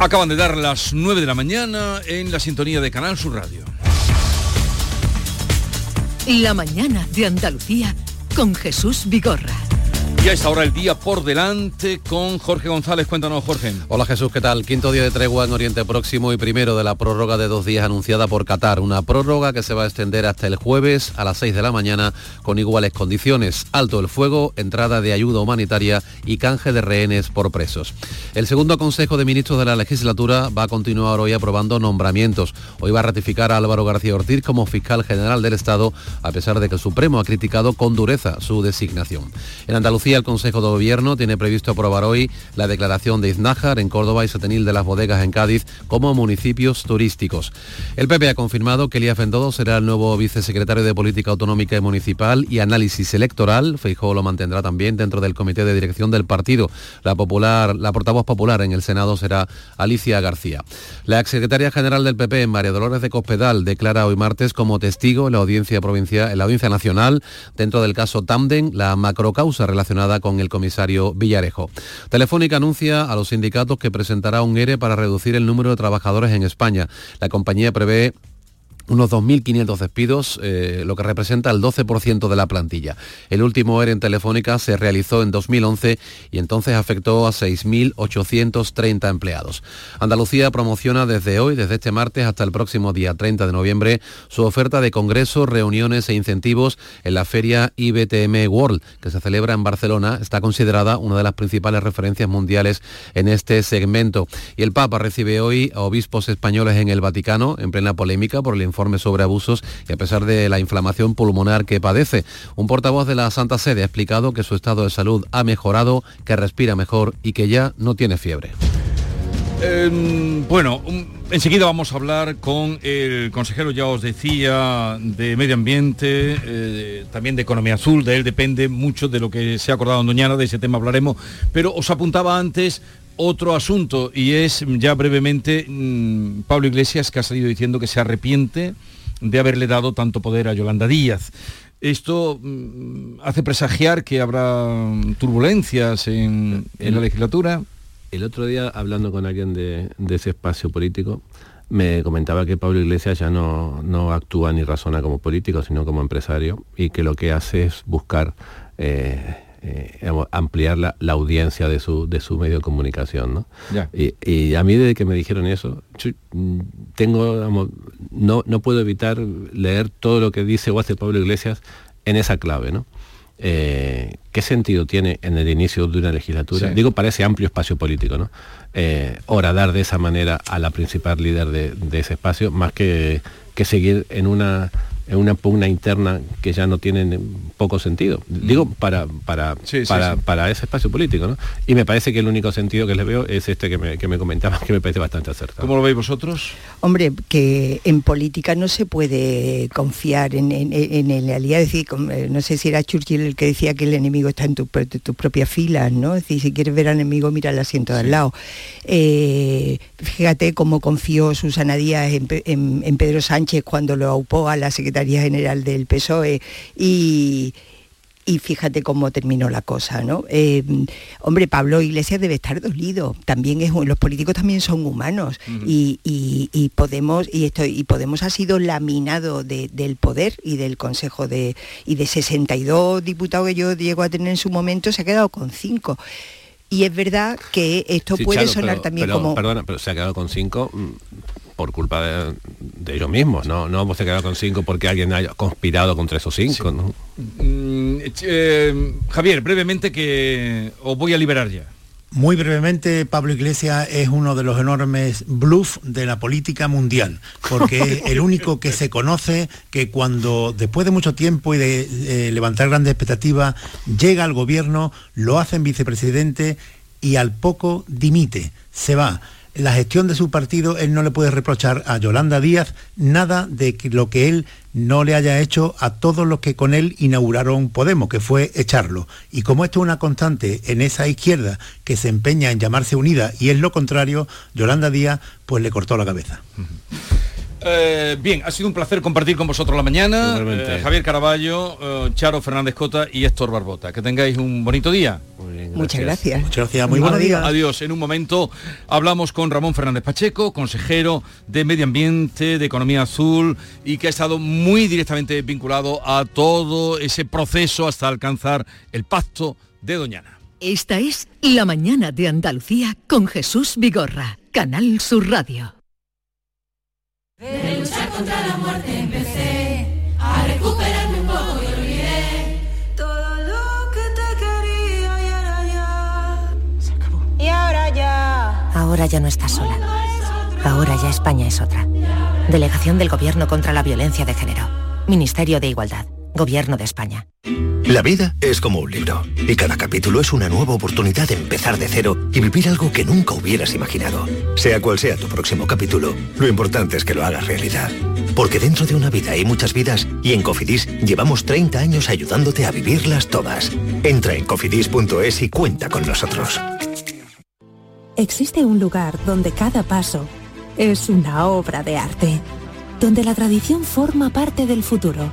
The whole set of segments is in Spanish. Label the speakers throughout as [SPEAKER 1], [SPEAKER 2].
[SPEAKER 1] Acaban de dar las 9 de la mañana en la sintonía de Canal Sur Radio.
[SPEAKER 2] La mañana de Andalucía con Jesús Vigorra.
[SPEAKER 1] Y a esta hora el día por delante con Jorge González. Cuéntanos, Jorge.
[SPEAKER 3] Hola Jesús, ¿qué tal? Quinto día de tregua en Oriente Próximo y primero de la prórroga de dos días anunciada por Qatar. Una prórroga que se va a extender hasta el jueves a las 6 de la mañana con iguales condiciones. Alto el fuego, entrada de ayuda humanitaria y canje de rehenes por presos. El segundo Consejo de Ministros de la legislatura va a continuar hoy aprobando nombramientos. Hoy va a ratificar a Álvaro García Ortiz como fiscal general del Estado, a pesar de que el Supremo ha criticado con dureza su designación. En Andalucía el Consejo de Gobierno tiene previsto aprobar hoy la declaración de Iznájar en Córdoba y Setenil de las Bodegas en Cádiz como municipios turísticos. El PP ha confirmado que Elías Fendodo será el nuevo vicesecretario de Política Autonómica y Municipal y Análisis Electoral. Feijóo lo mantendrá también dentro del comité de dirección del partido. La, popular, la portavoz popular en el Senado será Alicia García. La exsecretaria general del PP, María Dolores de Cospedal, declara hoy martes como testigo en la audiencia provincial, en la audiencia nacional dentro del caso Tamden la macrocausa relacionada con el comisario Villarejo. Telefónica anuncia a los sindicatos que presentará un ERE para reducir el número de trabajadores en España. La compañía prevé unos 2.500 despidos, eh, lo que representa el 12% de la plantilla. El último ERE en Telefónica se realizó en 2011 y entonces afectó a 6.830 empleados. Andalucía promociona desde hoy, desde este martes hasta el próximo día 30 de noviembre, su oferta de congresos, reuniones e incentivos en la feria IBTM World, que se celebra en Barcelona. Está considerada una de las principales referencias mundiales en este segmento. Y el Papa recibe hoy a obispos españoles en el Vaticano, en plena polémica por el informe sobre abusos y a pesar de la inflamación pulmonar que padece. Un portavoz de la Santa Sede ha explicado que su estado de salud ha mejorado, que respira mejor y que ya no tiene fiebre.
[SPEAKER 1] Em, bueno, enseguida vamos a hablar con el consejero, ya os decía, de Medio Ambiente, eh, también de Economía Azul, de él depende mucho de lo que se ha acordado en Doñana, de ese tema hablaremos, pero os apuntaba antes otro asunto y es ya brevemente mm, Pablo Iglesias que ha salido diciendo que se arrepiente de haberle dado tanto poder a Yolanda Díaz. Esto mm, hace presagiar que habrá turbulencias en, la legislatura.
[SPEAKER 3] El otro día, hablando con alguien de, ese espacio político, me comentaba que Pablo Iglesias ya no, no, actúa ni razona como político, sino como empresario, y que lo que hace es buscar eh, eh, ampliar la, audiencia de su, de su medio de comunicación. Y, a mí desde que me dijeron eso, mm, tengo, no, no puedo evitar leer todo lo que dice o hace Pablo Iglesias en esa clave. ¿no? Eh, ¿Qué sentido tiene en el inicio de una legislatura? Digo, para ese amplio espacio político, ¿no? Eh, horadar de esa manera a la principal líder de, de ese espacio, más que, que seguir en una es una pugna interna que ya no tiene poco sentido. Digo, para, para, para, ese espacio político, ¿no? Y me parece que el único sentido que les veo es este que me, que me comentabas, que me parece bastante acertado.
[SPEAKER 1] ¿Cómo lo veis vosotros?
[SPEAKER 4] Hombre, que en política no se puede confiar en, en, en el aliado. Es decir, eh, no sé si era Churchill el que decía que el enemigo está en tus tu propias filas, ¿no? Es decir, si quieres ver al enemigo, mira el asiento de al lado. Eh, fíjate cómo confió Susana Díaz en, en Pedro Sánchez cuando lo aupó a la secretaria General del PSOE y, fíjate cómo terminó la cosa, ¿no? Eh, hombre, Pablo Iglesias debe estar dolido. También es los políticos también son humanos y, Podemos y esto y Podemos ha sido laminado del poder y del Consejo de y de 62 diputados que yo llego a tener en su momento se ha quedado con cinco. Y es verdad que esto puede sonar también como...
[SPEAKER 3] Perdona, pero se ha quedado con cinco mm, por culpa de, ellos mismos, ¿no? No hemos quedado con cinco porque alguien haya conspirado contra esos cinco, ¿no?
[SPEAKER 1] Mm, eh, Javier, brevemente que os voy a liberar ya.
[SPEAKER 5] Muy brevemente, Pablo Iglesias es uno de los enormes bluff de la política mundial, porque es el único que se conoce que cuando, después de mucho tiempo y de eh, levantar grandes expectativas, llega al gobierno, lo hace en vicepresidente y al poco dimite, se va la gestión de su partido, él no le puede reprochar a Yolanda Díaz nada de lo que él no le haya hecho a todos los que con él inauguraron Podemos, que fue echarlo. Y como esto es una constante en esa izquierda que se empeña en llamarse unida y es lo contrario, Yolanda Díaz pues le cortó la cabeza.
[SPEAKER 1] Eh, bien, ha sido un placer compartir con vosotros la mañana. Eh, Javier Caraballo, eh, Charo Fernández Cota y Héctor Barbota. Que tengáis un bonito día.
[SPEAKER 4] Muchas gracias.
[SPEAKER 5] Muchas gracias, muy buenos días.
[SPEAKER 1] Adiós. En un momento hablamos con Ramón Fernández Pacheco, consejero de Medio Ambiente, de Economía Azul y que ha estado muy directamente vinculado a todo ese proceso hasta alcanzar el pacto de Doñana.
[SPEAKER 2] Esta es La mañana de Andalucía con Jesús Vigorra, Canal Sur Radio.
[SPEAKER 6] De luchar contra la muerte empecé a recuperarme un poco y olvidé todo lo que te quería y ahora ya se acabó. Y ahora ya.
[SPEAKER 7] Ahora ya no estás sola. Ahora ya España es otra. Delegación del Gobierno contra la Violencia de Género. Ministerio de Igualdad. Gobierno de España.
[SPEAKER 8] La vida es como un libro y cada capítulo es una nueva oportunidad de empezar de cero y vivir algo que nunca hubieras imaginado. Sea cual sea tu próximo capítulo, lo importante es que lo hagas realidad. Porque dentro de una vida hay muchas vidas y en Cofidis llevamos 30 años ayudándote a vivirlas todas. Entra en cofidis.es y cuenta con nosotros.
[SPEAKER 9] Existe un lugar donde cada paso es una obra de arte, donde la tradición forma parte del futuro,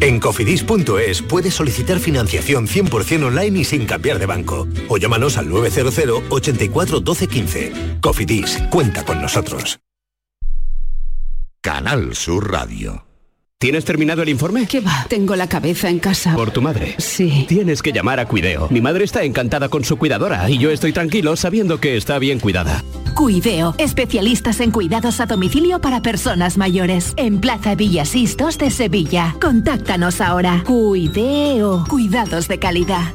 [SPEAKER 8] En cofidis.es puedes solicitar financiación 100% online y sin cambiar de banco. O llámanos al 900 84 12 15. Cofidis, cuenta con nosotros.
[SPEAKER 10] Canal Sur Radio.
[SPEAKER 11] ¿Tienes terminado el informe?
[SPEAKER 12] ¿Qué va? Tengo la cabeza en casa.
[SPEAKER 11] ¿Por tu madre?
[SPEAKER 12] Sí.
[SPEAKER 11] Tienes que llamar a Cuideo. Mi madre está encantada con su cuidadora y yo estoy tranquilo sabiendo que está bien cuidada.
[SPEAKER 13] Cuideo, especialistas en cuidados a domicilio para personas mayores. En Plaza Villasistos de Sevilla. Contáctanos ahora. Cuideo, cuidados de calidad.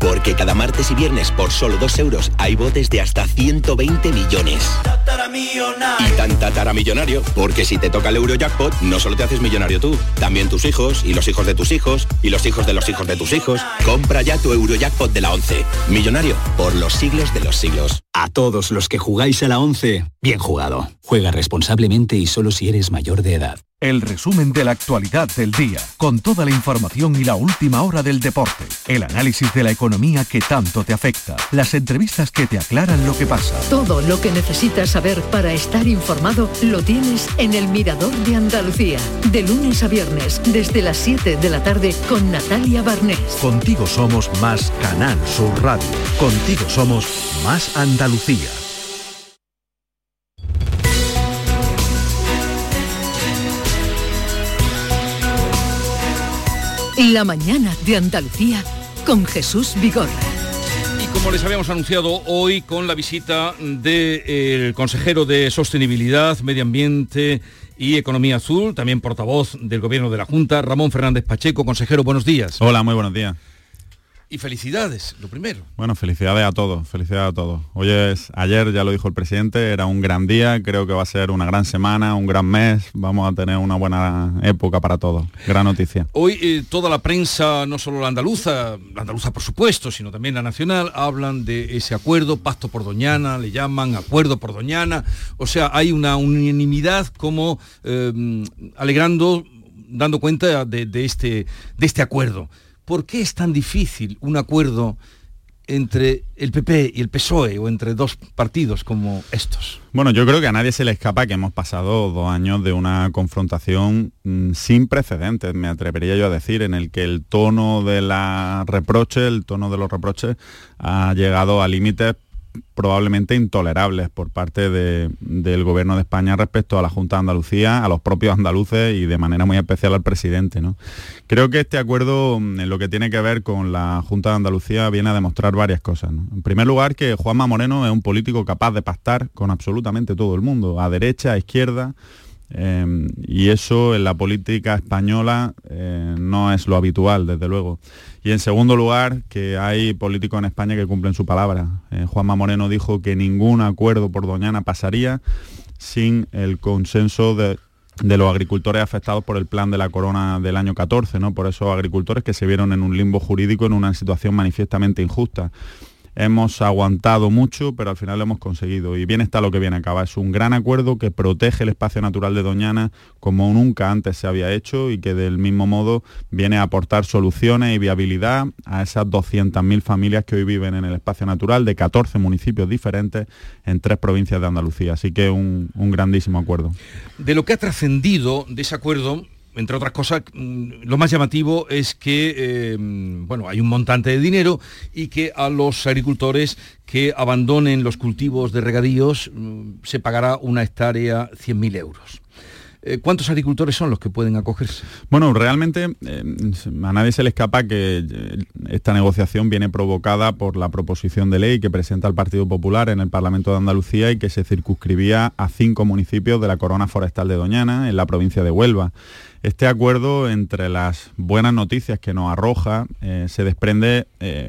[SPEAKER 14] Porque cada martes y viernes por solo 2 euros hay botes de hasta 120 millones. Y tan tataramillonario, porque si te toca el Eurojackpot, no solo te haces millonario tú, también tus hijos, y los hijos de tus hijos, y los hijos de los hijos de tus hijos. Compra ya tu Eurojackpot de la 11. Millonario por los siglos de los siglos.
[SPEAKER 15] A todos los que jugáis a la 11, bien jugado. Juega responsablemente y solo si eres mayor de edad.
[SPEAKER 16] El resumen de la actualidad del día, con toda la información y la última hora del deporte, el análisis de la economía que tanto te afecta, las entrevistas que te aclaran lo que pasa.
[SPEAKER 2] Todo lo que necesitas saber para estar informado lo tienes en el Mirador de Andalucía, de lunes a viernes, desde las 7 de la tarde con Natalia Barnés.
[SPEAKER 16] Contigo somos más Canal Sur Radio. Contigo somos más Andalucía.
[SPEAKER 2] La mañana de Andalucía con Jesús Vigorra.
[SPEAKER 1] Y como les habíamos anunciado hoy con la visita del consejero de Sostenibilidad, Medio Ambiente y Economía Azul, también portavoz del Gobierno de la Junta, Ramón Fernández Pacheco. Consejero, buenos días.
[SPEAKER 17] Hola, muy buenos días.
[SPEAKER 1] Y felicidades, lo primero.
[SPEAKER 17] Bueno, felicidades a todos, felicidades a todos. Hoy es, ayer ya lo dijo el presidente, era un gran día, creo que va a ser una gran semana, un gran mes, vamos a tener una buena época para todos. Gran noticia.
[SPEAKER 1] Hoy eh, toda la prensa, no solo la andaluza, la andaluza por supuesto, sino también la nacional, hablan de ese acuerdo, pacto por Doñana, le llaman acuerdo por Doñana. O sea, hay una unanimidad como eh, alegrando, dando cuenta de, de este, de este acuerdo. ¿Por qué es tan difícil un acuerdo entre el PP y el PSOE o entre dos partidos como estos?
[SPEAKER 17] Bueno, yo creo que a nadie se le escapa que hemos pasado dos años de una confrontación mm, sin precedentes, me atrevería yo a decir, en el que el tono de la reproche, el tono de los reproches ha llegado a límites probablemente intolerables por parte de, del gobierno de España respecto a la Junta de Andalucía, a los propios andaluces y de manera muy especial al presidente. ¿no? Creo que este acuerdo, mm, en lo que tiene que ver con la Junta de Andalucía, viene a demostrar varias cosas. En primer lugar, que Juanma Moreno es un político capaz de pactar con absolutamente todo el mundo, a derecha, a izquierda, eh, y eso en la política española eh, no es lo habitual, desde luego. Y en segundo lugar, que hay políticos en España que cumplen su palabra. Eh, Juanma Moreno dijo que ningún acuerdo por Doñana pasaría sin el consenso de, los agricultores afectados por el plan de la corona del año 14, ¿no? por esos agricultores que se vieron en un limbo jurídico en una situación manifiestamente injusta hemos aguantado mucho, pero al final lo hemos conseguido. Y bien está lo que viene a acabar. Es un gran acuerdo que protege el espacio natural de Doñana como nunca antes se había hecho y que del mismo modo viene a aportar soluciones y viabilidad a esas 200.000 familias que hoy viven en el espacio natural de 14 municipios diferentes en tres provincias de Andalucía. Así que un, un grandísimo acuerdo.
[SPEAKER 1] De lo que ha trascendido de ese acuerdo, entre otras cosas, mm, lo más llamativo es que eh, bueno, hay un montante de dinero y que a los agricultores que abandonen los cultivos de regadíos mm, se pagará una hectárea 100.000 euros. Eh, ¿Cuántos agricultores son los que pueden acogerse?
[SPEAKER 17] Bueno, realmente eh, a nadie se le escapa que eh, esta negociación viene provocada por la proposición de ley que presenta el Partido Popular en el Parlamento de Andalucía y que se circunscribía a cinco municipios de la corona forestal de Doñana, en la provincia de Huelva. Este acuerdo, entre las buenas noticias que nos arroja, se desprende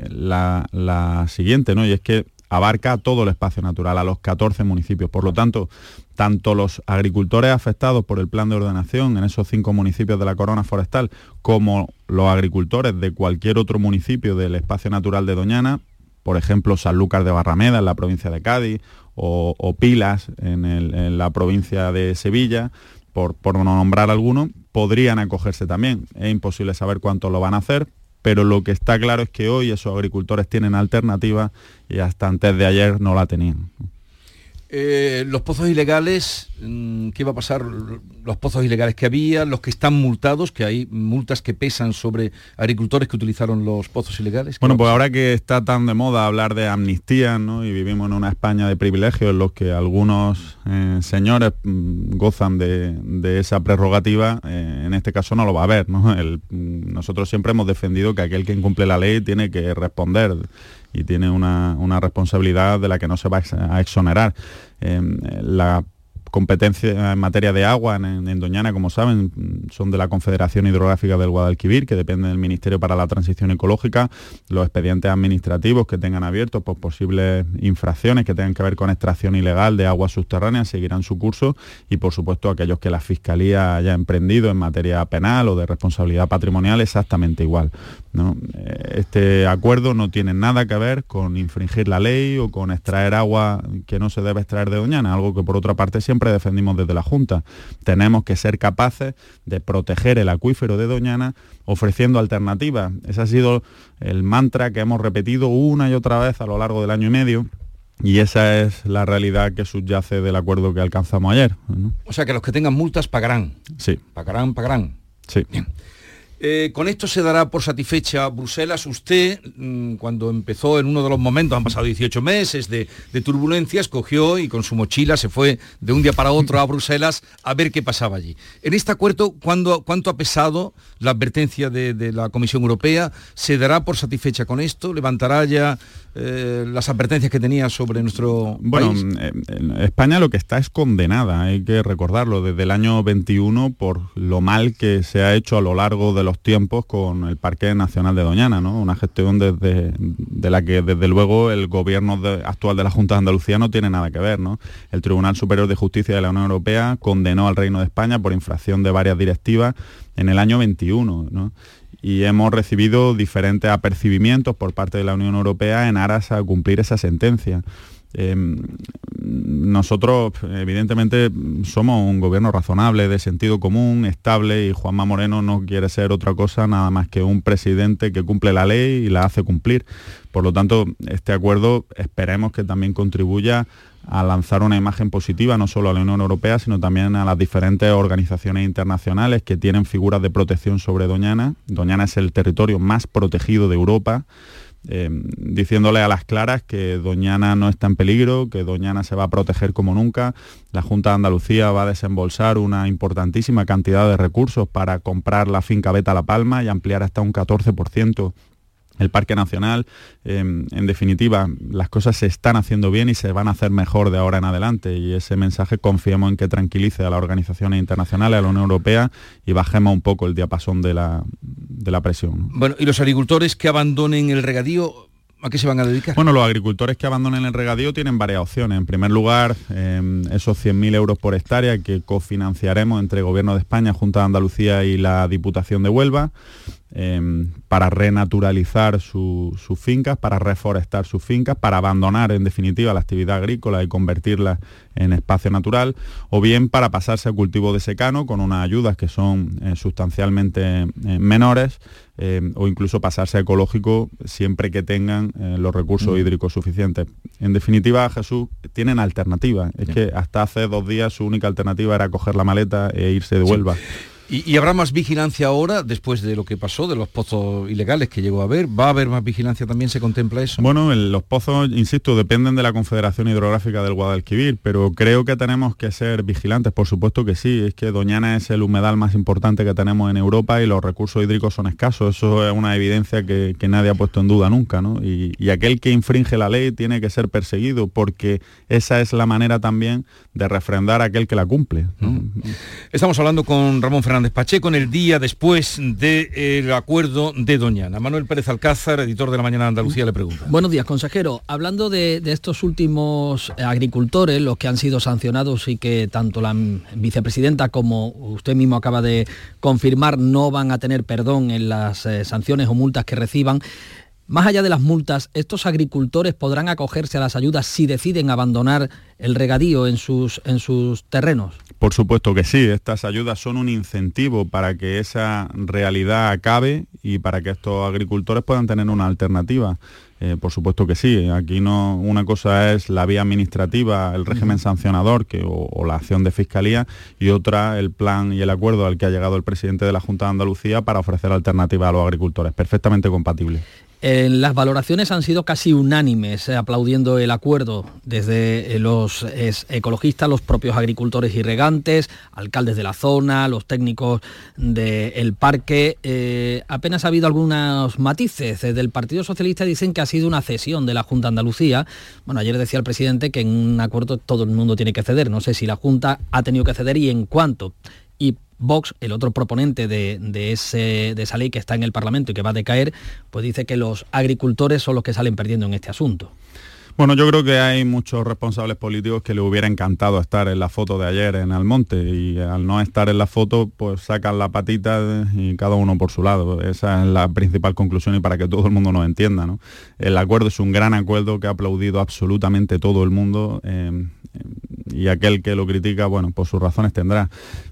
[SPEAKER 17] la, la siguiente, ¿no? Y es que abarca todo el espacio natural, a los 14 municipios. Por lo tanto, tanto los agricultores afectados por el plan de ordenación en esos cinco municipios de la corona forestal, como los agricultores de cualquier otro municipio del espacio natural de Doñana, por ejemplo, Sanlúcar de Barrameda en la provincia de Cádiz, o, Pilas en, la provincia de Sevilla, por, por no nombrar alguno, podrían acogerse también. Es imposible saber cuántos lo van a hacer, pero lo que está claro es que hoy esos agricultores tienen alternativa y hasta antes de ayer no la tenían.
[SPEAKER 1] Eh, los pozos ilegales, mm, ¿qué va a pasar? Los pozos ilegales que había, los que están multados, que hay multas que pesan sobre agricultores que utilizaron los pozos ilegales.
[SPEAKER 17] Bueno, pues ahora que está tan de moda hablar de amnistía, ¿no? Y vivimos en una España de privilegios en los que algunos eh, señores mm, gozan de, de, esa prerrogativa, eh, en este caso no lo va a haber, ¿no? El, mm, nosotros siempre hemos defendido que aquel que incumple la ley tiene que responder y tiene una, una, responsabilidad de la que no se va a exonerar. Eh, la competencia en materia de agua en, Doñana, como saben, son de la Confederación Hidrográfica del Guadalquivir, que depende del Ministerio para la Transición Ecológica, los expedientes administrativos que tengan abiertos por posibles infracciones que tengan que ver con extracción ilegal de aguas subterráneas seguirán su curso y, por supuesto, aquellos que la Fiscalía haya emprendido en materia penal o de responsabilidad patrimonial exactamente igual. Este acuerdo no tiene nada que ver con infringir la ley o con extraer agua que no se debe extraer de Doñana, algo que por otra parte siempre defendimos desde la Junta. Tenemos que ser capaces de proteger el acuífero de Doñana ofreciendo alternativas. Ese ha sido el mantra que hemos repetido una y otra vez a lo largo del año y medio. Y esa es la realidad que subyace del acuerdo que alcanzamos ayer. ¿no?
[SPEAKER 1] O sea que los que tengan multas pagarán.
[SPEAKER 17] Sí.
[SPEAKER 1] Pagarán, pagarán.
[SPEAKER 17] Sí.
[SPEAKER 1] Bien. Eh, con esto se dará por satisfecha Bruselas. Usted, mmm, cuando empezó en uno de los momentos, han pasado 18 meses de, de, turbulencias, cogió y con su mochila se fue de un día para otro a Bruselas a ver qué pasaba allí. En este acuerdo, ¿cuándo, ¿cuánto ha pesado la advertencia de, de, la Comisión Europea? ¿Se dará por satisfecha con esto? ¿Levantará ya eh, las advertencias que tenía sobre nuestro
[SPEAKER 17] bueno,
[SPEAKER 1] país?
[SPEAKER 17] En España lo que está es condenada, hay que recordarlo, desde el año 21 por lo mal que se ha hecho a lo largo de los tiempos con el Parque Nacional de Doñana, ¿no? Una gestión desde, de la que desde luego el gobierno actual de la Junta de Andalucía no tiene nada que ver, ¿no? El Tribunal Superior de Justicia de la Unión Europea condenó al Reino de España por infracción de varias directivas en el año 21, ¿no? y hemos recibido diferentes apercibimientos por parte de la Unión Europea en aras a cumplir esa sentencia. Eh, nosotros, evidentemente, somos un gobierno razonable, de sentido común, estable, y Juanma Moreno no quiere ser otra cosa nada más que un presidente que cumple la ley y la hace cumplir. Por lo tanto, este acuerdo esperemos que también contribuya a lanzar una imagen positiva no solo a la Unión Europea, sino también a las diferentes organizaciones internacionales que tienen figuras de protección sobre Doñana. Doñana es el territorio más protegido de Europa. Eh, diciéndole a las claras que Doñana no está en peligro, que Doñana se va a proteger como nunca. La Junta de Andalucía va a desembolsar una importantísima cantidad de recursos para comprar la finca Beta La Palma y ampliar hasta un 14% el Parque Nacional. Eh, en definitiva, las cosas se están haciendo bien y se van a hacer mejor de ahora en adelante. Y ese mensaje confiemos en que tranquilice a las organizaciones internacionales, a la Unión Europea y bajemos un poco el diapasón de la, de la presión. ¿no?
[SPEAKER 1] Bueno, ¿y los agricultores que abandonen el regadío, a qué se van a dedicar?
[SPEAKER 17] Bueno, los agricultores que abandonen el regadío tienen varias opciones. En primer lugar, eh, esos 100.000 euros por hectárea que cofinanciaremos entre Gobierno de España, Junta de Andalucía y la Diputación de Huelva. Eh, para renaturalizar su- sus fincas, para reforestar sus fincas, para abandonar en definitiva la actividad agrícola y convertirla en espacio natural, o bien para pasarse a cultivo de secano con unas ayudas que son eh, sustancialmente eh, menores, eh, o incluso pasarse a ecológico siempre que tengan eh, los recursos hídricos suficientes. En definitiva, Jesús, tienen alternativa. Es que hasta hace dos días su única alternativa era coger la maleta e irse de
[SPEAKER 1] Sí. ¿Y, y habrá más vigilancia ahora, después de lo que pasó, de los pozos ilegales que llegó a haber? ¿Va a haber más vigilancia también? ¿Se contempla eso?
[SPEAKER 17] Bueno, el- los pozos, insisto, dependen de la Confederación Hidrográfica del Guadalquivir, pero creo que tenemos que ser vigilantes, por supuesto que sí. Es que Doñana es el humedal más importante que tenemos en Europa y los recursos hídricos son escasos. Eso es una evidencia que, que nadie ha puesto en duda nunca, ¿no? Y, y aquel que infringe la ley tiene que ser perseguido porque esa es la manera también de refrendar a aquel que la cumple. ¿no?
[SPEAKER 1] Estamos hablando con Ramón Fernández Pacheco en el día después del acuerdo de Doñana. Manuel Pérez Alcázar, editor de La Mañana de Andalucía, le pregunta.
[SPEAKER 18] Buenos días, consejero. Hablando de, estos últimos eh, agricultores, los que han sido sancionados y que tanto la vicepresidenta como usted mismo acaba de confirmar no van a tener perdón en las eh, sanciones o multas que reciban, más allá de las multas, ¿estos agricultores podrán acogerse a las ayudas si deciden abandonar el regadío en sus, en sus terrenos?
[SPEAKER 17] Por supuesto que sí, estas ayudas son un incentivo para que esa realidad acabe y para que estos agricultores puedan tener una alternativa. Eh, por supuesto que sí, aquí no una cosa es la vía administrativa, el régimen sancionador que, o, o la acción de fiscalía y otra el plan y el acuerdo al que ha llegado el presidente de la Junta de Andalucía para ofrecer alternativas a los agricultores, perfectamente compatible.
[SPEAKER 18] Eh, las valoraciones han sido casi unánimes, eh, aplaudiendo el acuerdo desde eh, los ecologistas, los propios agricultores y alcaldes de la zona, los técnicos del parque. Apenas ha habido algunos matices. Desde el Partido Socialista dicen que ha sido una cesión de la Junta Andalucía. Bueno, ayer decía el presidente que en un acuerdo todo el mundo tiene que ceder. No sé si la Junta ha tenido que ceder y en cuánto. Vox, el otro proponente de, de, ese, de esa ley que está en el Parlamento y que va a decaer, pues dice que los agricultores son los que salen perdiendo en este asunto.
[SPEAKER 17] Bueno, yo creo que hay muchos responsables políticos que le hubiera encantado estar en la foto de ayer en Almonte y al no estar en la foto pues sacan la patita y cada uno por su lado. Esa es la principal conclusión y para que todo el mundo nos entienda. ¿no? El acuerdo es un gran acuerdo que ha aplaudido absolutamente todo el mundo eh, y aquel que lo critica, bueno, pues sus razones tendrá.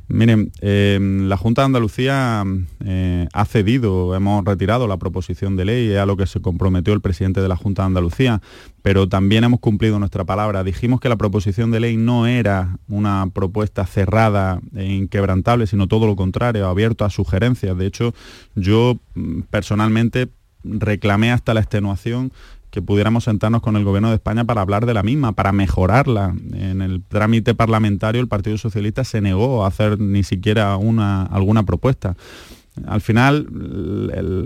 [SPEAKER 17] Miren, eh, la Junta de Andalucía eh, ha cedido, hemos retirado la proposición de ley, a lo que se comprometió el presidente de la Junta de Andalucía, pero también hemos cumplido nuestra palabra. Dijimos que la proposición de ley no era una propuesta cerrada e inquebrantable, sino todo lo contrario, abierto a sugerencias. De hecho, yo mm, personalmente reclamé hasta la extenuación que pudiéramos sentarnos con el Gobierno de España para hablar de la misma, para mejorarla. En el trámite parlamentario el Partido Socialista se negó a hacer ni siquiera una, alguna propuesta. Al final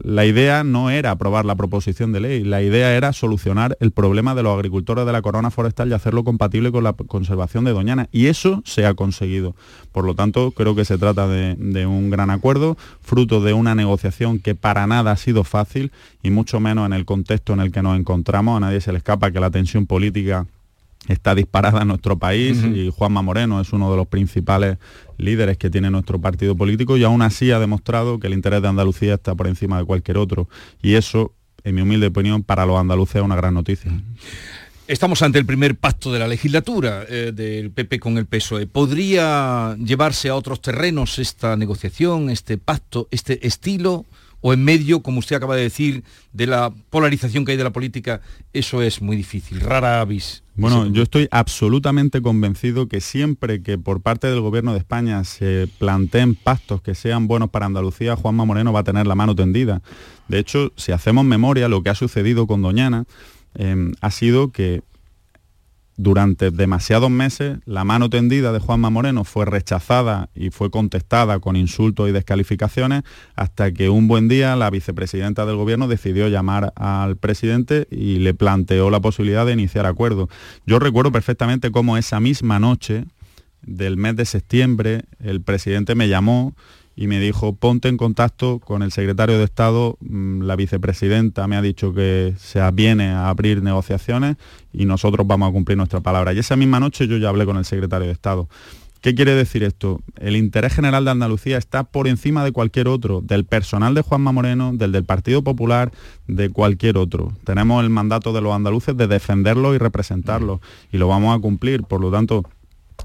[SPEAKER 17] la idea no era aprobar la proposición de ley, la idea era solucionar el problema de los agricultores de la corona forestal y hacerlo compatible con la conservación de Doñana. Y eso se ha conseguido. Por lo tanto, creo que se trata de, de un gran acuerdo, fruto de una negociación que para nada ha sido fácil y mucho menos en el contexto en el que nos encontramos. A nadie se le escapa que la tensión política está disparada en nuestro país y Juanma Moreno es uno de los principales líderes que tiene nuestro partido político y aún así ha demostrado que el interés de Andalucía está por encima de cualquier otro y eso, en mi humilde opinión, para los andaluces es una gran noticia.
[SPEAKER 1] Estamos ante el primer pacto de la legislatura eh, del PP con el PSOE. ¿Podría llevarse a otros terrenos esta negociación, este pacto, este estilo? ¿O en medio, como usted acaba de decir, de la polarización que hay de la política? Eso es muy difícil, rara avis.
[SPEAKER 17] Bueno, yo estoy absolutamente convencido que siempre que por parte del Gobierno de España se planteen pactos que sean buenos para Andalucía, Juanma Moreno va a tener la mano tendida. De hecho, si hacemos memoria, lo que ha sucedido con Doñana eh, ha sido que durante demasiados meses la mano tendida de Juanma Moreno fue rechazada y fue contestada con insultos y descalificaciones hasta que un buen día la vicepresidenta del gobierno decidió llamar al presidente y le planteó la posibilidad de iniciar acuerdos. Yo recuerdo perfectamente cómo esa misma noche del mes de septiembre el presidente me llamó y me dijo, ponte en contacto con el secretario de Estado, mm, la vicepresidenta me ha dicho que se viene a abrir negociaciones y nosotros vamos a cumplir nuestra palabra. Y esa misma noche yo ya hablé con el secretario de Estado. ¿Qué quiere decir esto? El interés general de Andalucía está por encima de cualquier otro, del personal de Juanma Moreno, del del Partido Popular, de cualquier otro. Tenemos el mandato de los andaluces de defenderlo y representarlo y lo vamos a cumplir. Por lo tanto,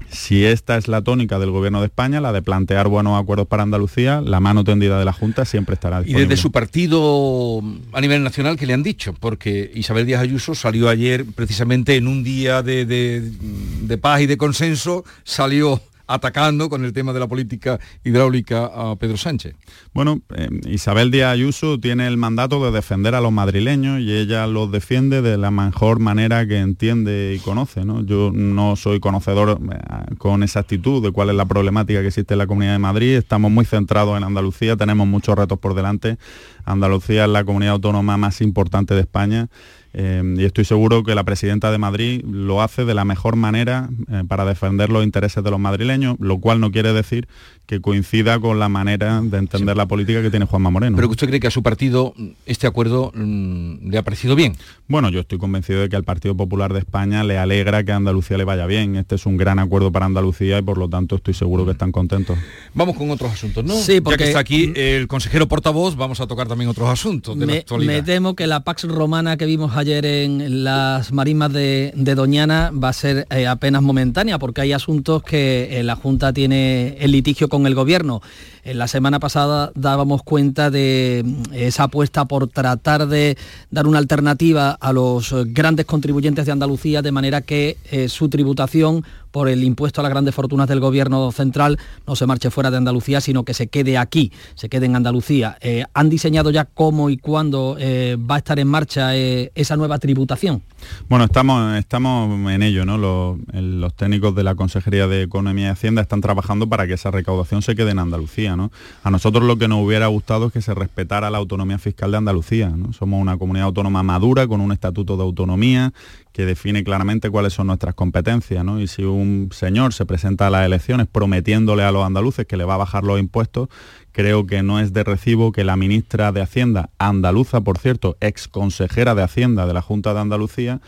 [SPEAKER 17] si esta es la tónica del Gobierno de España, la de plantear buenos acuerdos para Andalucía, la mano tendida de la Junta siempre estará
[SPEAKER 1] Y
[SPEAKER 17] disponible.
[SPEAKER 1] desde su partido a nivel nacional, ¿qué le han dicho? Porque Isabel Díaz Ayuso salió ayer precisamente en un día de, de- de paz y de consenso, salió atacando con el tema de la política hidráulica a Pedro Sánchez.
[SPEAKER 17] Bueno, eh, Isabel Díaz Ayuso tiene el mandato de defender a los madrileños y ella los defiende de la mejor manera que entiende y conoce. ¿no? Yo no soy conocedor eh, con exactitud de cuál es la problemática que existe en la Comunidad de Madrid. Estamos muy centrados en Andalucía, tenemos muchos retos por delante. Andalucía es la comunidad autónoma más importante de España. Eh, y estoy seguro que la presidenta de Madrid lo hace de la mejor manera eh, para defender los intereses de los madrileños, lo cual no quiere decir que coincida con la manera de entender la política que tiene Juanma Moreno.
[SPEAKER 1] Pero que usted cree que a su partido mm, este acuerdo mm, le ha parecido bien.
[SPEAKER 17] Bueno, yo estoy convencido de que al Partido Popular de España le alegra que a Andalucía le vaya bien. Este es un gran acuerdo para Andalucía y por lo tanto estoy seguro que están contentos.
[SPEAKER 1] Vamos con otros asuntos, ¿no?
[SPEAKER 18] Sí,
[SPEAKER 1] Ya
[SPEAKER 18] porque-
[SPEAKER 1] que está aquí el consejero portavoz, vamos a tocar también otros asuntos de la
[SPEAKER 18] Me,
[SPEAKER 1] actualidad.
[SPEAKER 18] me temo que la Pax Romana que vimos ayer en las marismas de, de Doñana va a ser eh, apenas momentánea porque hay asuntos que eh, la Junta tiene el litigio con el Gobierno. En la semana pasada dábamos cuenta de mm, esa apuesta por tratar de dar una alternativa a los eh, grandes contribuyentes de Andalucía de manera que eh, su tributación por el impuesto a las grandes fortunas del gobierno central no se marche fuera de Andalucía, sino que se quede aquí, se quede en Andalucía. Eh, ¿Han diseñado ya cómo y cuándo eh, va a estar en marcha eh, esa nueva tributación?
[SPEAKER 17] Bueno, estamos, estamos en ello, ¿no? Los, técnicos de la Consejería de Economía y Hacienda están trabajando para que esa recaudación se quede en Andalucía, ¿no? A nosotros lo que nos hubiera gustado es que se respetara la autonomía fiscal de Andalucía. Somos una comunidad autónoma madura con un estatuto de autonomía que define claramente cuáles son nuestras competencias, ¿no? Y si un señor se presenta a las elecciones prometiéndole a los andaluces que le va a bajar los impuestos, creo que no es de recibo que la ministra de Hacienda, andaluza, por cierto, ex consejera de Hacienda de la Junta de Andalucía,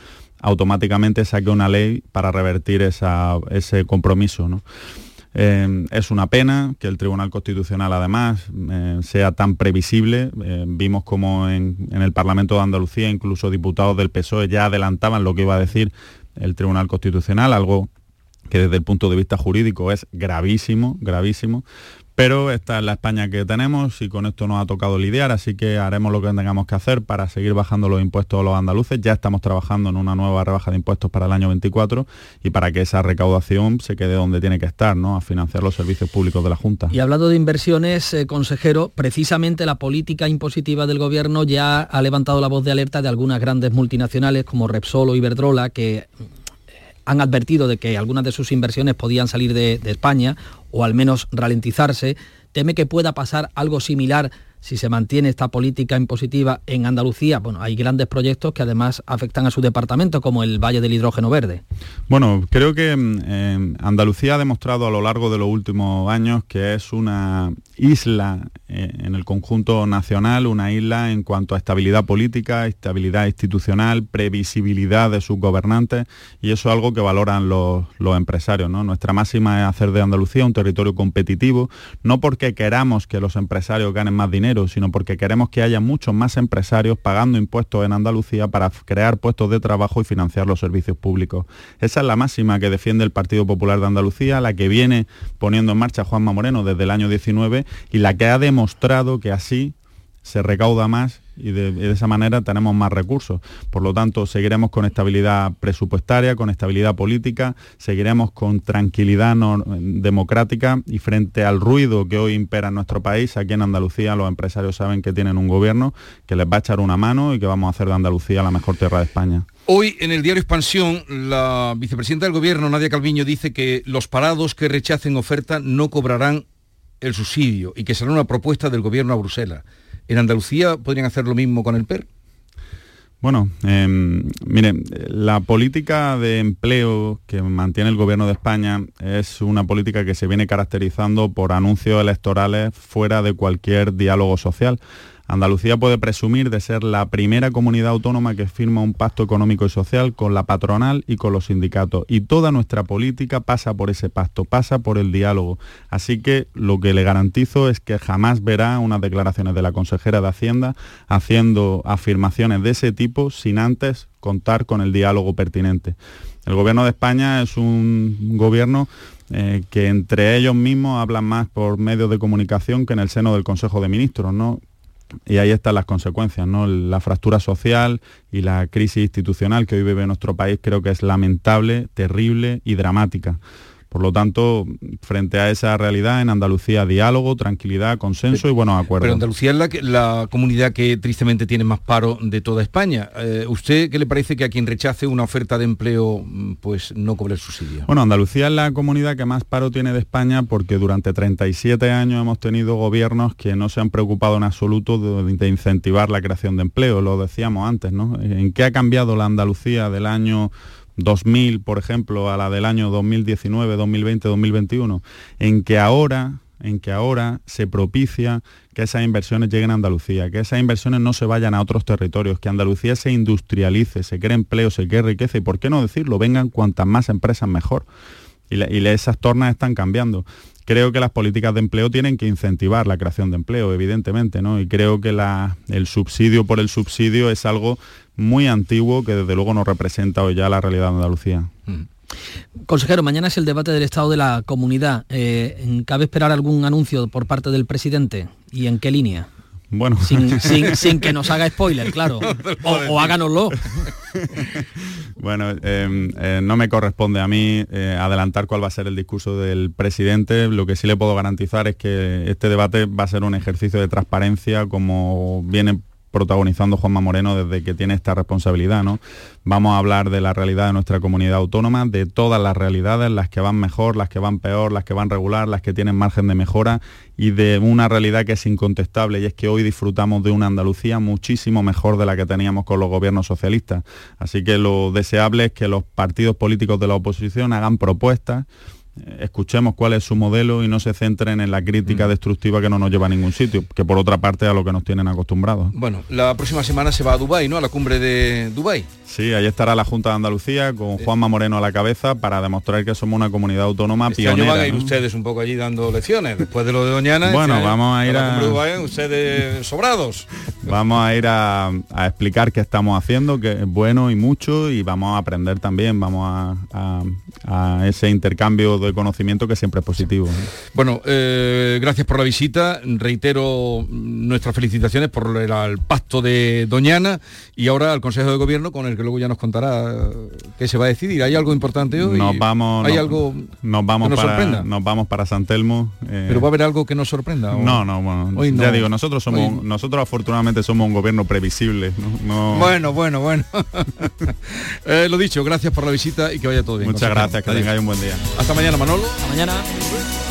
[SPEAKER 17] automáticamente saque una ley para revertir esa- ese compromiso. ¿no? Eh, es una pena que el Tribunal Constitucional además eh, sea tan previsible. Eh, vimos como en, en el Parlamento de Andalucía incluso diputados del PSOE ya adelantaban lo que iba a decir el Tribunal Constitucional, algo que desde el punto de vista jurídico es gravísimo, gravísimo. Pero esta es la España que tenemos y con esto nos ha tocado lidiar, así que haremos lo que tengamos que hacer para seguir bajando los impuestos a los andaluces. Ya estamos trabajando en una nueva rebaja de impuestos para el año 24 y para que esa recaudación se quede donde tiene que estar, ¿no? a financiar los servicios públicos de la Junta.
[SPEAKER 18] Y hablando de inversiones, eh, consejero, precisamente la política impositiva del gobierno ya ha levantado la voz de alerta de algunas grandes multinacionales como Repsol o Iberdrola que han advertido de que algunas de sus inversiones podían salir de España o al menos ralentizarse. ¿Teme que pueda pasar algo similar si se mantiene esta política impositiva en Andalucía? Bueno, hay grandes proyectos que además afectan a su departamento, como el Valle del Hidrógeno Verde.
[SPEAKER 17] Bueno, creo que eh, Andalucía ha demostrado a lo largo de los últimos años que es una isla eh, en el conjunto nacional, una isla en cuanto a estabilidad política, estabilidad institucional, previsibilidad de sus gobernantes y eso es algo que valoran los, empresarios. Nuestra máxima es hacer de Andalucía un territorio competitivo, no porque queramos que los empresarios ganen más dinero, sino porque queremos que haya muchos más empresarios pagando impuestos en Andalucía para crear puestos de trabajo y financiar los servicios públicos. Esa es la máxima que defiende el Partido Popular de Andalucía, la que viene poniendo en marcha Juanma Moreno desde el año 19 y la que ha demostrado que así se recauda más y de, esa manera tenemos más recursos. Por lo tanto, seguiremos con estabilidad presupuestaria, con estabilidad política, seguiremos con tranquilidad democrática y frente al ruido que hoy impera en nuestro país, aquí en Andalucía los empresarios saben que tienen un gobierno que les va a echar una mano y que vamos a hacer de Andalucía la mejor tierra de España.
[SPEAKER 1] Hoy en el diario Expansión, la vicepresidenta del Gobierno, Nadia Calviño, dice que los parados que rechacen oferta no cobrarán el subsidio y que será una propuesta del Gobierno a Bruselas. ¿En Andalucía podrían hacer lo mismo con el PER?
[SPEAKER 17] Bueno, eh, miren, la política de empleo que mantiene el Gobierno de España es una política que se viene caracterizando por anuncios electorales fuera de cualquier diálogo social. Andalucía puede presumir de ser la primera comunidad autónoma que firma un pacto económico y social con la patronal y con los sindicatos. Y toda nuestra política pasa por ese pacto, pasa por el diálogo. Así que lo que le garantizo es que jamás verá unas declaraciones de la consejera de Hacienda haciendo afirmaciones de ese tipo sin antes contar con el diálogo pertinente. El gobierno de España es un gobierno eh, que entre ellos mismos hablan más por medios de comunicación que en el seno del Consejo de Ministros, ¿no? Y ahí están las consecuencias, ¿no? La fractura social y la crisis institucional que hoy vive nuestro país creo que es lamentable, terrible y dramática. Por lo tanto, frente a esa realidad, en Andalucía diálogo, tranquilidad, consenso y buenos acuerdos.
[SPEAKER 1] Pero Andalucía es la, la comunidad que tristemente tiene más paro de toda España. Eh, ¿Usted qué le parece que a quien rechace una oferta de empleo pues no cobre el subsidio?
[SPEAKER 17] Bueno, Andalucía es la comunidad que más paro tiene de España porque durante 37 años hemos tenido gobiernos que no se han preocupado en absoluto de, de incentivar la creación de empleo, lo decíamos antes, ¿no? ¿En qué ha cambiado la Andalucía del año 2000, por ejemplo, a la del año 2019, 2020, 2021, en que ahora en que ahora se propicia que esas inversiones lleguen a Andalucía, que esas inversiones no se vayan a otros territorios, que Andalucía se industrialice, se cree empleo, se cree riqueza y, ¿por qué no decirlo? Vengan cuantas más empresas mejor. Y, y esas tornas están cambiando creo que las políticas de empleo tienen que incentivar la creación de empleo, evidentemente, ¿no? Y creo que el subsidio por el subsidio es algo muy antiguo que desde luego no representa hoy ya la realidad de Andalucía.
[SPEAKER 18] Mm. Consejero, mañana es el debate del Estado de la Comunidad. Eh, ¿Cabe esperar algún anuncio por parte del presidente? ¿Y en qué línea?
[SPEAKER 17] Bueno.
[SPEAKER 18] Sin, sin, sin, que nos haga spoiler, claro. O, o háganoslo.
[SPEAKER 17] bueno, eh, eh, no me corresponde a mí eh, adelantar cuál va a ser el discurso del presidente. Lo que sí le puedo garantizar es que este debate va a ser un ejercicio de transparencia como viene protagonizando Juanma Moreno desde que tiene esta responsabilidad. ¿no? Vamos a hablar de la realidad de nuestra comunidad autónoma, de todas las realidades, las que van mejor, las que van peor, las que van regular, las que tienen margen de mejora y de una realidad que es incontestable y es que hoy disfrutamos de una Andalucía muchísimo mejor de la que teníamos con los gobiernos socialistas. Así que lo deseable es que los partidos políticos de la oposición hagan propuestas escuchemos cuál es su modelo y no se centren en la crítica destructiva que no nos lleva a ningún sitio, que por otra parte a lo que nos tienen acostumbrados.
[SPEAKER 1] Bueno, la próxima semana se va a Dubái, ¿no? A la cumbre de Dubái.
[SPEAKER 17] Sí, ahí estará la Junta de Andalucía con Juanma Moreno a la cabeza para demostrar que somos una comunidad autónoma
[SPEAKER 1] este
[SPEAKER 17] pionera.
[SPEAKER 1] Año van a ir
[SPEAKER 17] ¿no?
[SPEAKER 1] ustedes un poco allí dando lecciones, después de lo de Doñana.
[SPEAKER 17] Bueno,
[SPEAKER 1] este
[SPEAKER 17] vamos a ir
[SPEAKER 1] la
[SPEAKER 17] a...
[SPEAKER 1] cumbre de Dubái, ustedes sobrados.
[SPEAKER 17] Vamos a ir a, a, explicar qué estamos haciendo, que es bueno y mucho, y vamos a aprender también, vamos a, a, a ese intercambio de conocimiento que siempre es positivo. ¿no?
[SPEAKER 1] Bueno, eh, gracias por la visita. Reitero nuestras felicitaciones por el, el, pacto de Doñana y ahora al Consejo de Gobierno con el que luego ya nos contará qué se va a decidir. ¿Hay algo importante hoy?
[SPEAKER 17] Nos vamos,
[SPEAKER 1] ¿Hay
[SPEAKER 17] no,
[SPEAKER 1] algo
[SPEAKER 17] nos vamos
[SPEAKER 1] que nos
[SPEAKER 17] para,
[SPEAKER 1] sorprenda?
[SPEAKER 17] Nos vamos para San Telmo.
[SPEAKER 1] Eh... ¿Pero va a haber algo que nos sorprenda? ¿o?
[SPEAKER 17] No, no, bueno,
[SPEAKER 1] hoy
[SPEAKER 17] ya
[SPEAKER 1] no.
[SPEAKER 17] digo, nosotros somos, hoy... nosotros afortunadamente somos un gobierno previsible. ¿no?
[SPEAKER 1] no... Bueno, bueno, bueno. eh, lo dicho, gracias por la visita y que vaya todo bien.
[SPEAKER 17] Muchas gracias, que tengáis un buen día.
[SPEAKER 1] Hasta mañana, Manolo.
[SPEAKER 18] Hasta mañana.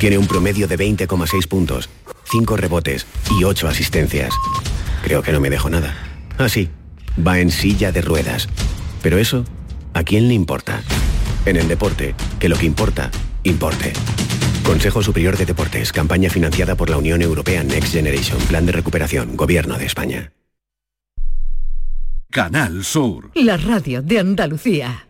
[SPEAKER 19] Tiene un promedio de 20,6 puntos, 5 rebotes y 8 asistencias. Creo que no me dejo nada. Ah, sí, va en silla de ruedas. Pero eso, ¿a quién le importa? En el deporte, que lo que importa, importe. Consejo Superior de Deportes, campaña financiada por la Unión Europea Next Generation, Plan de Recuperación, Gobierno de España.
[SPEAKER 2] Canal Sur. La radio de Andalucía.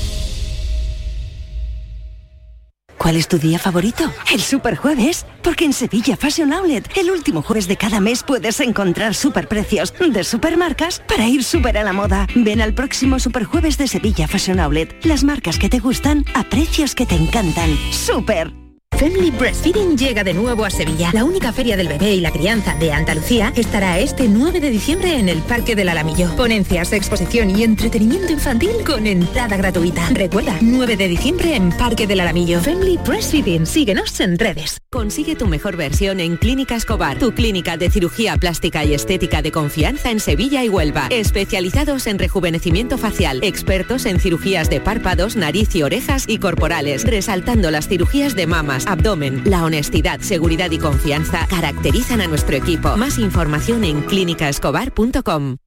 [SPEAKER 20] ¿Cuál es tu día favorito? El Superjueves, porque en Sevilla Fashion Outlet, el último jueves de cada mes puedes encontrar superprecios de supermarcas para ir súper a la moda. Ven al próximo Superjueves de Sevilla Fashion Outlet, las marcas que te gustan a precios que te encantan. ¡Súper!
[SPEAKER 9] Family Breastfeeding llega de nuevo a Sevilla. La única feria del bebé y la crianza de Andalucía estará este 9 de diciembre en el Parque del Alamillo. Ponencias, exposición y entretenimiento infantil con entrada gratuita. Recuerda, 9 de diciembre en Parque del Alamillo. Family Breastfeeding. Síguenos en redes.
[SPEAKER 21] Consigue tu mejor versión en Clínica Escobar, tu clínica de cirugía plástica y estética de confianza en Sevilla y Huelva. Especializados en rejuvenecimiento facial, expertos en cirugías de párpados, nariz y orejas y corporales, resaltando las cirugías de mamas, abdomen. La honestidad, seguridad y confianza caracterizan a nuestro equipo. Más información en clínicaescobar.com.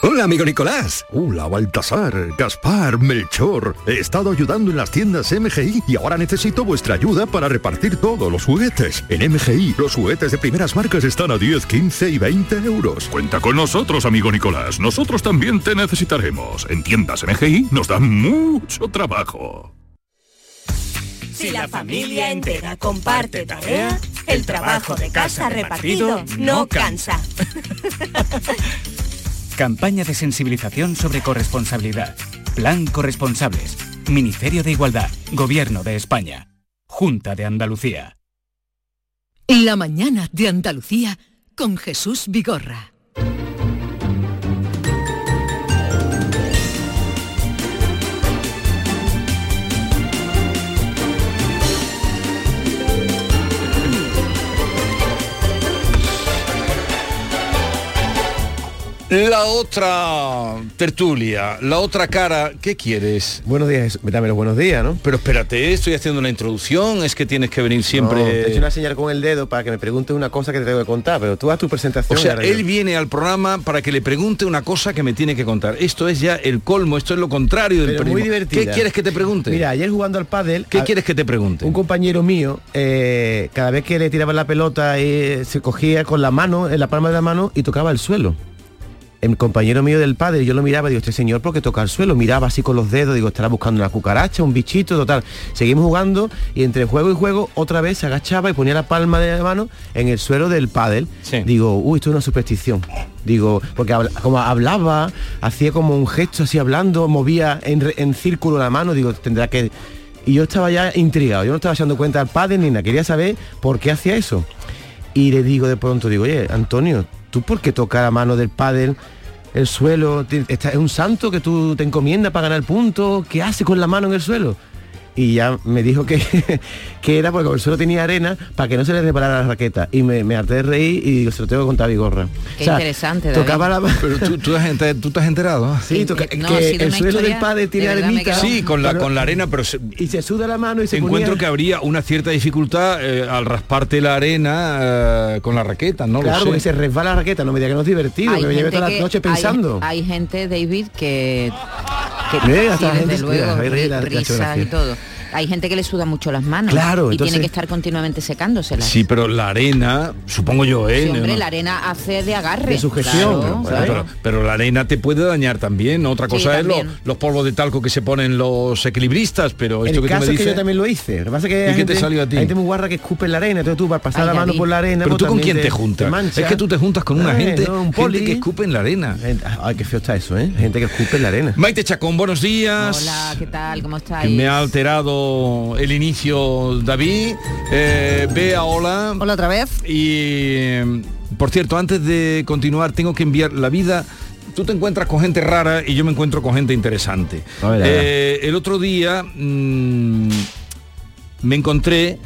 [SPEAKER 22] Hola, amigo Nicolás. Hola, Baltasar, Gaspar, Melchor. He estado ayudando en las tiendas MGI y ahora necesito vuestra ayuda para repartir todos los juguetes. En MGI, los juguetes de primeras marcas están a 10, 15 y 20 euros.
[SPEAKER 23] Cuenta con nosotros, amigo Nicolás. Nosotros también te necesitaremos. En tiendas MGI nos da mucho trabajo.
[SPEAKER 24] Si la familia entera comparte tarea, el trabajo de casa repartido no cansa.
[SPEAKER 15] Campaña de sensibilización sobre corresponsabilidad. Plan Corresponsables. Ministerio de Igualdad. Gobierno de España. Junta de Andalucía.
[SPEAKER 2] La mañana de Andalucía con Jesús Vigorra.
[SPEAKER 1] La otra tertulia, la otra cara, ¿qué quieres?
[SPEAKER 25] Buenos días, dame los buenos días, ¿no?
[SPEAKER 1] Pero espérate, estoy haciendo una introducción, es que tienes que venir siempre...
[SPEAKER 25] No, te he hecho una señal con el dedo para que me preguntes una cosa que te tengo que contar, pero tú haz tu presentación.
[SPEAKER 1] O sea, él viene al programa para que le pregunte una cosa que me tiene que contar. Esto es ya el colmo, esto es lo contrario del
[SPEAKER 25] Pero muy divertida.
[SPEAKER 1] ¿Qué quieres que te pregunte?
[SPEAKER 25] Mira, ayer jugando al pádel...
[SPEAKER 1] ¿Qué
[SPEAKER 25] a-
[SPEAKER 1] quieres que te pregunte?
[SPEAKER 25] Un compañero mío, eh, cada vez que le tiraba la pelota, eh, se cogía con la mano, en la palma de la mano, y tocaba el suelo. El compañero mío del padre, yo lo miraba, digo, este señor, ¿por qué toca el suelo? Miraba así con los dedos, digo, estará buscando una cucaracha, un bichito, total. Seguimos jugando y entre juego y juego otra vez se agachaba y ponía la palma de la mano en el suelo del pádel. Digo, uy, esto es una superstición. Digo, porque como hablaba, hacía como un gesto así hablando, movía en, en círculo la mano, digo, tendrá que... Y yo estaba ya intrigado, yo no estaba echando cuenta al pádel ni nada, quería saber por qué hacía eso. Y le digo de pronto, digo, oye, Antonio, ¿tú por qué tocar a mano del pádel el suelo? ¿Es un santo que tú te encomiendas para ganar puntos? ¿Qué hace con la mano en el suelo? Y ya me dijo que, que era porque el suelo tenía arena para que no se le reparara la raqueta. Y me, me harté de reír y digo, se lo tengo que contar a Vigorra.
[SPEAKER 26] Qué interesante, David.
[SPEAKER 25] Tocaba la
[SPEAKER 1] Pero tú, tú, has- tú te has enterado.
[SPEAKER 25] Sí, toca-
[SPEAKER 26] no,
[SPEAKER 25] que
[SPEAKER 26] ha sido
[SPEAKER 25] el suelo del padre tiene
[SPEAKER 26] de
[SPEAKER 25] arenita.
[SPEAKER 1] Sí, con la,
[SPEAKER 25] pero-
[SPEAKER 1] con la arena, pero se-
[SPEAKER 25] y se suda la mano y se
[SPEAKER 1] encuentro
[SPEAKER 25] ponía...
[SPEAKER 1] que habría una cierta dificultad eh, al rasparte la arena eh, con la raqueta, no
[SPEAKER 25] Claro,
[SPEAKER 1] lo
[SPEAKER 25] porque
[SPEAKER 1] sé.
[SPEAKER 25] se resbala la raqueta, no me diga que no es divertido,
[SPEAKER 26] Hay
[SPEAKER 25] que me lleve toda la noche
[SPEAKER 26] hay-
[SPEAKER 25] pensando.
[SPEAKER 26] Hay, gente, David, que, que
[SPEAKER 25] Mira,
[SPEAKER 26] sí, desde luego,
[SPEAKER 25] mira, ahí reí
[SPEAKER 26] ri-
[SPEAKER 25] la- la
[SPEAKER 26] risas
[SPEAKER 25] geografía.
[SPEAKER 26] y todo. Hay gente que le suda mucho las manos
[SPEAKER 25] Claro,
[SPEAKER 26] y
[SPEAKER 25] entonces-
[SPEAKER 26] tiene que estar continuamente secándoselas.
[SPEAKER 1] Sí, pero la arena, supongo yo, ¿eh?
[SPEAKER 26] Sí, hombre,
[SPEAKER 1] No-
[SPEAKER 26] la arena hace de agarre.
[SPEAKER 25] De sujeción,
[SPEAKER 26] claro, claro.
[SPEAKER 1] pero, pero la arena te puede dañar también. Otra
[SPEAKER 26] Sí,
[SPEAKER 1] cosa es los polvos de talco que se ponen los equilibristas, pero
[SPEAKER 25] El
[SPEAKER 1] esto que tú
[SPEAKER 25] caso
[SPEAKER 1] me
[SPEAKER 25] es que
[SPEAKER 1] dices...
[SPEAKER 25] yo también lo hice. Lo que pasa es que
[SPEAKER 1] ¿Y qué te salió a ti?
[SPEAKER 25] Hay gente muy guarra que escupe en la arena, entonces tú para pasar
[SPEAKER 26] Ay,
[SPEAKER 25] la mano
[SPEAKER 26] vi.
[SPEAKER 25] por la arena.
[SPEAKER 1] Pero
[SPEAKER 25] pues
[SPEAKER 1] tú con
[SPEAKER 25] también
[SPEAKER 1] quién te juntas. Es que tú te juntas con una
[SPEAKER 25] Ay,
[SPEAKER 1] gente,
[SPEAKER 25] no, un
[SPEAKER 1] gente
[SPEAKER 25] poli.
[SPEAKER 1] que escupe en la arena.
[SPEAKER 25] Ay, qué feo está eso, ¿eh? Gente que escupe en la arena.
[SPEAKER 1] Maite Chacón, buenos días.
[SPEAKER 26] Hola, ¿qué tal? ¿Cómo
[SPEAKER 1] Que
[SPEAKER 26] estáis?
[SPEAKER 1] me ha alterado el inicio David. Eh, Bea, hola.
[SPEAKER 27] Hola otra vez.
[SPEAKER 1] Y por cierto, antes de continuar, tengo que enviar la vida. Tú te encuentras con gente rara y yo me encuentro con gente interesante.
[SPEAKER 25] A ver, a ver.
[SPEAKER 1] Eh, el otro día mm, me encontré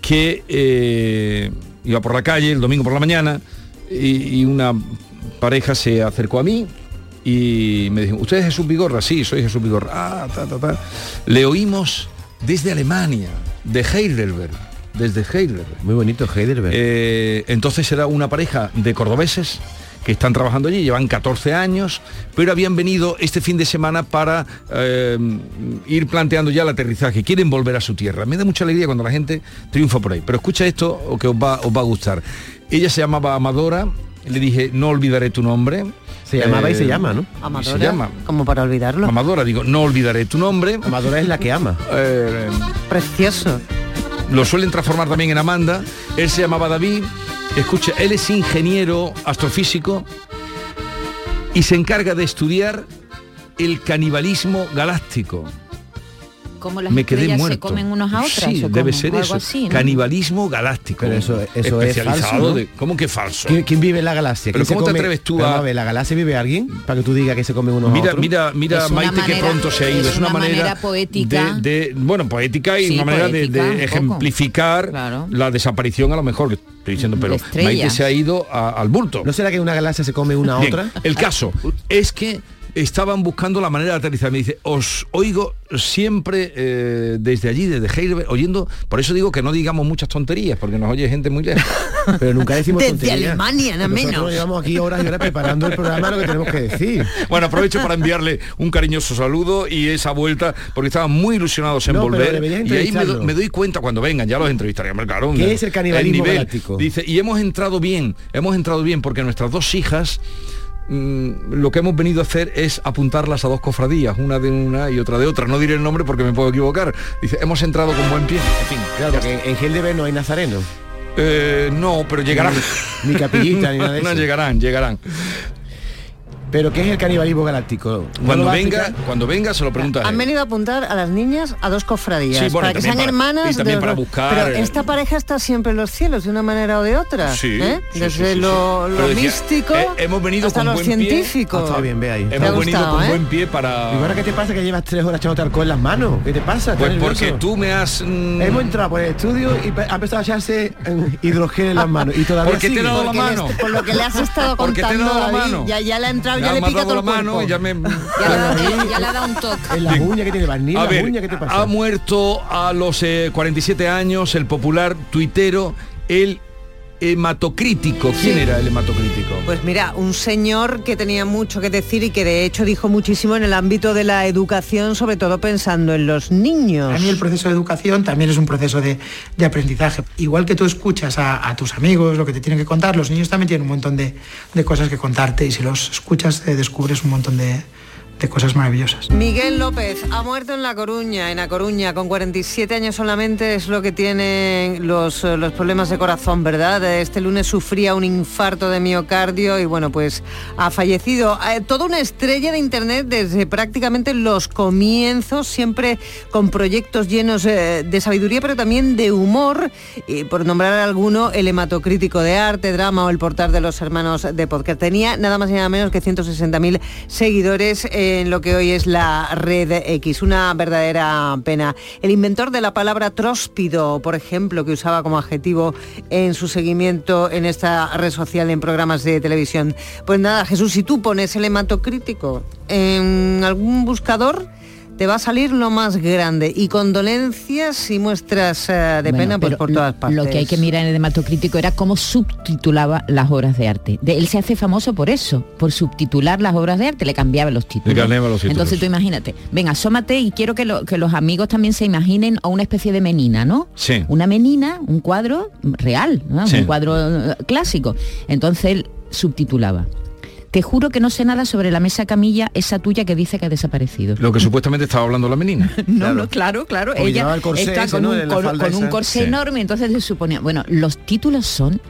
[SPEAKER 1] que eh, iba por la calle el domingo por la mañana y, y una pareja se acercó a mí y me dijo, ¿usted es Jesús Vigorra? Sí, soy Jesús Vigorra. Ah, ta, ta, ta. Le oímos desde Alemania, de Heidelberg, desde Heidelberg.
[SPEAKER 25] Muy bonito Heidelberg.
[SPEAKER 1] Eh, entonces era una pareja de cordobeses que están trabajando allí, llevan 14 años, pero habían venido este fin de semana para eh, ir planteando ya el aterrizaje, quieren volver a su tierra. Me da mucha alegría cuando la gente triunfa por ahí, pero escucha esto que os va, os va a gustar. Ella se llamaba Amadora, le dije, no olvidaré tu nombre.
[SPEAKER 25] Se llamaba y se
[SPEAKER 1] Eh,
[SPEAKER 25] llama, ¿no?
[SPEAKER 27] Amadora.
[SPEAKER 1] Se llama.
[SPEAKER 27] Como para olvidarlo.
[SPEAKER 1] Amadora, digo, no olvidaré tu nombre.
[SPEAKER 25] Amadora es la que ama.
[SPEAKER 1] Eh,
[SPEAKER 27] Precioso.
[SPEAKER 1] lo suelen transformar también en Amanda. Él se llamaba David. Escucha, él es ingeniero astrofísico y se encarga de estudiar el canibalismo galáctico.
[SPEAKER 26] ¿Cómo las
[SPEAKER 1] Me quedé
[SPEAKER 26] estrellas
[SPEAKER 1] muerto.
[SPEAKER 26] se comen unas a otras?
[SPEAKER 1] Sí, debe
[SPEAKER 26] cómo?
[SPEAKER 1] ser eso.
[SPEAKER 26] así, ¿no?
[SPEAKER 1] Canibalismo galáctico.
[SPEAKER 25] Pero eso- eso es
[SPEAKER 1] especializado
[SPEAKER 25] falso, ¿no?
[SPEAKER 1] de- ¿Cómo que falso?
[SPEAKER 25] ¿Quién, quién vive en la galaxia?
[SPEAKER 1] Pero
[SPEAKER 25] ¿Quién se
[SPEAKER 1] ¿cómo te atreves tú
[SPEAKER 25] Pero
[SPEAKER 1] a-
[SPEAKER 25] ver, ¿La galaxia vive alguien? Para que tú digas que se come unos a
[SPEAKER 1] Mira,
[SPEAKER 25] otros.
[SPEAKER 1] mira, mira Maite que
[SPEAKER 26] manera-
[SPEAKER 1] pronto se ha ido.
[SPEAKER 26] es
[SPEAKER 1] una,
[SPEAKER 26] una
[SPEAKER 1] manera,
[SPEAKER 26] manera poética.
[SPEAKER 1] De, de- bueno, poética y
[SPEAKER 26] Sí,
[SPEAKER 1] una manera de-
[SPEAKER 26] poética,
[SPEAKER 1] ejemplificar
[SPEAKER 26] Claro.
[SPEAKER 1] la desaparición a lo mejor que estoy diciendo, pero
[SPEAKER 26] De estrellas.
[SPEAKER 1] Maite se ha ido a- al bulto.
[SPEAKER 25] ¿No será que una galaxia se come una a
[SPEAKER 1] Bien,
[SPEAKER 25] otra?
[SPEAKER 1] El caso es que estaban buscando la manera de aterrizar. Me dice, os oigo siempre eh, desde allí, desde Heidelberg, oyendo, por eso digo que no digamos muchas tonterías, porque nos oye gente muy lejos.
[SPEAKER 25] Pero nunca decimos
[SPEAKER 27] Desde
[SPEAKER 25] tonterías.
[SPEAKER 27] Alemania, no
[SPEAKER 25] Nosotros
[SPEAKER 27] menos.
[SPEAKER 25] llevamos aquí horas y horas preparando el programa lo que tenemos que decir.
[SPEAKER 1] Bueno, aprovecho para enviarle un cariñoso saludo y esa vuelta, porque estaban muy ilusionados en
[SPEAKER 25] No,
[SPEAKER 1] volver. Y ahí me, do-
[SPEAKER 25] entrevistarlo.
[SPEAKER 1] me doy cuenta cuando vengan, ya los entrevistaré, claro.
[SPEAKER 25] ¿Qué es el canibalismo
[SPEAKER 1] nivel.
[SPEAKER 25] galáctico?
[SPEAKER 1] Dice, y hemos entrado bien, hemos entrado bien porque nuestras dos hijas mm, lo que hemos venido a hacer es apuntarlas a dos cofradías, una de una y otra de otra. No diré el nombre porque me puedo equivocar. Dice, hemos entrado con buen pie. En fin,
[SPEAKER 25] Claro, porque en Heidelberg no hay nazareno.
[SPEAKER 1] Eh, no, pero llegarán.
[SPEAKER 25] Ni capillita, ni nada de
[SPEAKER 1] no,
[SPEAKER 25] eso.
[SPEAKER 1] llegarán, llegarán.
[SPEAKER 25] Pero ¿qué es el canibalismo galáctico? ¿No lo
[SPEAKER 1] Cuando venga, cuando venga se lo pregunta
[SPEAKER 27] Han venido a apuntar a las niñas a dos cofradías
[SPEAKER 1] Sí, bueno,
[SPEAKER 27] para que sean
[SPEAKER 1] para-
[SPEAKER 27] hermanas
[SPEAKER 1] y también
[SPEAKER 27] de
[SPEAKER 1] para
[SPEAKER 27] los-
[SPEAKER 1] buscar,
[SPEAKER 27] pero esta pareja está siempre en los cielos de una manera o de otra
[SPEAKER 1] Sí,
[SPEAKER 27] ¿eh?
[SPEAKER 1] sí,
[SPEAKER 27] desde
[SPEAKER 1] sí, sí,
[SPEAKER 27] lo,
[SPEAKER 1] sí.
[SPEAKER 27] lo
[SPEAKER 1] Pero decía,
[SPEAKER 27] místico
[SPEAKER 1] eh, hemos venido
[SPEAKER 27] hasta
[SPEAKER 1] con
[SPEAKER 27] lo
[SPEAKER 1] buen pie.
[SPEAKER 27] científico
[SPEAKER 25] Ah, está bien, ve ahí.
[SPEAKER 27] ¿Te ha
[SPEAKER 1] Hemos venido
[SPEAKER 27] gustado,
[SPEAKER 1] con
[SPEAKER 27] eh?
[SPEAKER 1] buen pie para...
[SPEAKER 25] ¿Y ahora qué te pasa que llevas tres horas echándote alcohol en las manos? ¿Qué te pasa? ¿Estás
[SPEAKER 1] Pues porque tú me has... mm,
[SPEAKER 25] Hemos entrado por el estudio y ha empezado a echarse eh, hidrogel en las manos. Y todavía
[SPEAKER 1] Porque te he
[SPEAKER 25] sigue.
[SPEAKER 1] dado la
[SPEAKER 27] Porque le-
[SPEAKER 1] mano.
[SPEAKER 27] por lo que le has estado
[SPEAKER 1] Porque te he
[SPEAKER 27] contando
[SPEAKER 1] dado la
[SPEAKER 27] David,
[SPEAKER 1] mano.
[SPEAKER 27] ya, ya le ha entrado
[SPEAKER 1] Ya
[SPEAKER 27] le
[SPEAKER 1] me has
[SPEAKER 27] pica
[SPEAKER 1] dado
[SPEAKER 27] todo
[SPEAKER 1] la
[SPEAKER 27] el
[SPEAKER 1] mano
[SPEAKER 27] cuerpo
[SPEAKER 1] y ya me...
[SPEAKER 26] Ya, le ha dado- ya le ha dado un toque.
[SPEAKER 25] En las uñas que tiene barniz,
[SPEAKER 1] A
[SPEAKER 25] las
[SPEAKER 1] ver,
[SPEAKER 25] uñas, ¿qué te pasa?
[SPEAKER 1] ha muerto a los eh, 47 años el popular tuitero, el hematocrítico. ¿Quién
[SPEAKER 27] Sí.
[SPEAKER 1] era el hematocrítico?
[SPEAKER 27] Pues mira, un señor que tenía mucho que decir y que de hecho dijo muchísimo en el ámbito de la educación, sobre todo pensando en los niños.
[SPEAKER 28] Para mí el proceso de educación también es un proceso de, de aprendizaje. Igual que tú escuchas a, a tus amigos lo que te tienen que contar, los niños también tienen un montón de, de cosas que contarte y si los escuchas eh, descubres un montón de, de cosas maravillosas.
[SPEAKER 27] Miguel López ha muerto en La Coruña, en La Coruña, con 47 años solamente es lo que tienen los, eh, los problemas de corazón, ¿verdad? Este lunes sufría un infarto de miocardio y bueno, pues ha fallecido. Eh, toda una estrella de Internet desde prácticamente los comienzos, siempre con proyectos llenos eh, de sabiduría, pero también de humor. Y por nombrar alguno, el hematocrítico de arte, drama o el portal de los hermanos de podcast. Tenía nada más y nada menos que 160.000 seguidores. Eh, en lo que hoy es la red X. Una verdadera pena. El inventor de la palabra tróspido, por ejemplo, que usaba como adjetivo en su seguimiento en esta red social en programas de televisión. Pues nada, Jesús, si tú pones el hematocrítico en algún buscador, te va a salir lo más grande y condolencias y muestras eh, de
[SPEAKER 29] Bueno,
[SPEAKER 27] pena pues, por todas partes.
[SPEAKER 29] Lo que hay que mirar en el hematocrítico era cómo subtitulaba las obras de arte. De- él se hace famoso por eso, por subtitular las obras de arte, le cambiaba los títulos.
[SPEAKER 1] Le cambiaba los títulos.
[SPEAKER 29] Entonces tú imagínate, ven, asómate y quiero que, lo- que los amigos también se imaginen a una especie de menina, ¿no?
[SPEAKER 1] Sí.
[SPEAKER 29] Una menina, un cuadro real, ¿no?
[SPEAKER 1] Sí.
[SPEAKER 29] un cuadro eh, clásico. Entonces él subtitulaba. Te juro que no sé nada sobre la mesa camilla, esa tuya que dice que ha desaparecido.
[SPEAKER 1] Lo que supuestamente estaba hablando la menina.
[SPEAKER 29] No, no, claro, claro.
[SPEAKER 25] Porque
[SPEAKER 29] Ella
[SPEAKER 25] llevaba el corsé
[SPEAKER 29] está con,
[SPEAKER 25] ¿no?
[SPEAKER 29] un, con-
[SPEAKER 25] falda
[SPEAKER 29] con un
[SPEAKER 25] esa.
[SPEAKER 29] corsé
[SPEAKER 1] Sí.
[SPEAKER 29] enorme, entonces se suponía. Bueno, los títulos son.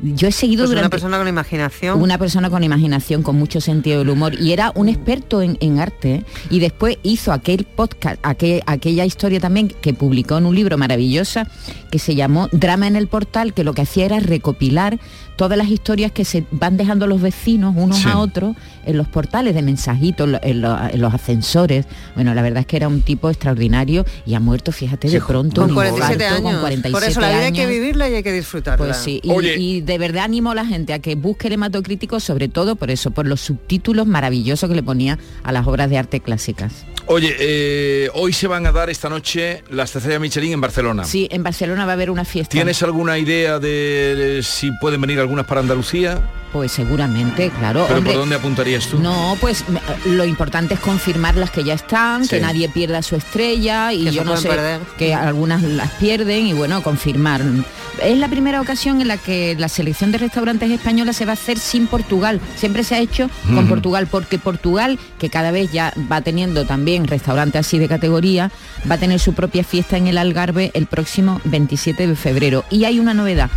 [SPEAKER 29] Yo he seguido
[SPEAKER 27] Pues una
[SPEAKER 29] durante.
[SPEAKER 27] persona con imaginación.
[SPEAKER 29] Una persona con imaginación, con mucho sentido del humor. Y era un experto en, en arte. ¿eh? Y después hizo aquel podcast, aquel- aquella historia también que publicó en un libro maravillosa que se llamó Drama en el Portal, que lo que hacía era recopilar todas las historias que se van dejando los vecinos unos
[SPEAKER 1] Sí.
[SPEAKER 29] a otros en los portales de mensajitos, en, lo- en los ascensores. Bueno, la verdad es que era un tipo extraordinario y ha muerto, fíjate, de pronto.
[SPEAKER 27] con
[SPEAKER 29] un
[SPEAKER 27] 47
[SPEAKER 29] infarto,
[SPEAKER 27] años.
[SPEAKER 29] Con 47
[SPEAKER 27] Por eso la vida hay que vivirla y hay que disfrutarla.
[SPEAKER 29] Pues sí, y, de verdad animo a la gente a que busque el hematocrítico, sobre todo por eso, por los subtítulos maravillosos que le ponía a las obras de arte clásicas.
[SPEAKER 1] Oye, eh, hoy se van a dar esta noche las estrellas Michelin en Barcelona.
[SPEAKER 29] Sí, en Barcelona va a haber una fiesta.
[SPEAKER 1] ¿Tienes alguna idea de si pueden venir algunas para Andalucía?
[SPEAKER 29] Pues seguramente, claro.
[SPEAKER 1] ¿Pero
[SPEAKER 29] hombre,
[SPEAKER 1] por dónde apuntarías tú?
[SPEAKER 29] No, pues lo importante es confirmar las que ya están,
[SPEAKER 1] Sí.
[SPEAKER 29] que nadie pierda su estrella y
[SPEAKER 27] Que
[SPEAKER 29] yo no sé
[SPEAKER 27] perder.
[SPEAKER 29] que algunas las pierden y bueno, confirmar. Es la primera ocasión en la que la selección de restaurantes española se va a hacer sin Portugal. Siempre se ha hecho con. Portugal porque Portugal, que cada vez ya va teniendo también restaurantes así de categoría, va a tener su propia fiesta en el Algarve el próximo 27 de febrero. Y hay una novedad.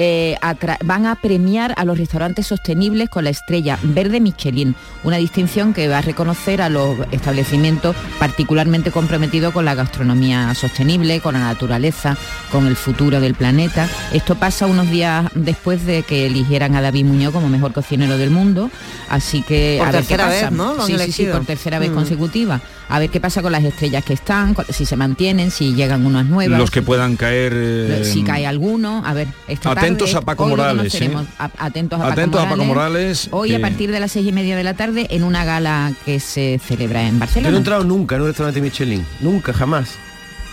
[SPEAKER 29] Eh, van a premiar a los restaurantes sostenibles con la estrella verde Michelin, una distinción que va a reconocer a los establecimientos particularmente comprometidos con la gastronomía sostenible, con la naturaleza, con el futuro del planeta. Esto pasa unos días después de que eligieran a David Muñoz como mejor cocinero del mundo, así que
[SPEAKER 27] Por
[SPEAKER 29] a ver qué
[SPEAKER 27] tercera
[SPEAKER 29] pasa.
[SPEAKER 27] vez, ¿no? Lo han
[SPEAKER 29] sí, sí, sí, por tercera vez
[SPEAKER 27] Mm.
[SPEAKER 29] consecutiva. A ver qué pasa con las estrellas que están, si se mantienen, si llegan unas nuevas.
[SPEAKER 1] Los que puedan caer... eh,
[SPEAKER 29] Si cae alguno, a ver, esta
[SPEAKER 1] Atentos
[SPEAKER 29] tarde,
[SPEAKER 1] a Paco Morales. ¿eh?
[SPEAKER 29] A- Atentos a Paco
[SPEAKER 1] Atentos a
[SPEAKER 29] Morales.
[SPEAKER 1] Paco Morales.
[SPEAKER 29] Hoy
[SPEAKER 1] que-
[SPEAKER 29] a partir de las seis y media de la tarde en una gala que se celebra en
[SPEAKER 25] Yo no he
[SPEAKER 29] Barcelona.
[SPEAKER 25] entrado nunca en un restaurante Michelin. Nunca, jamás.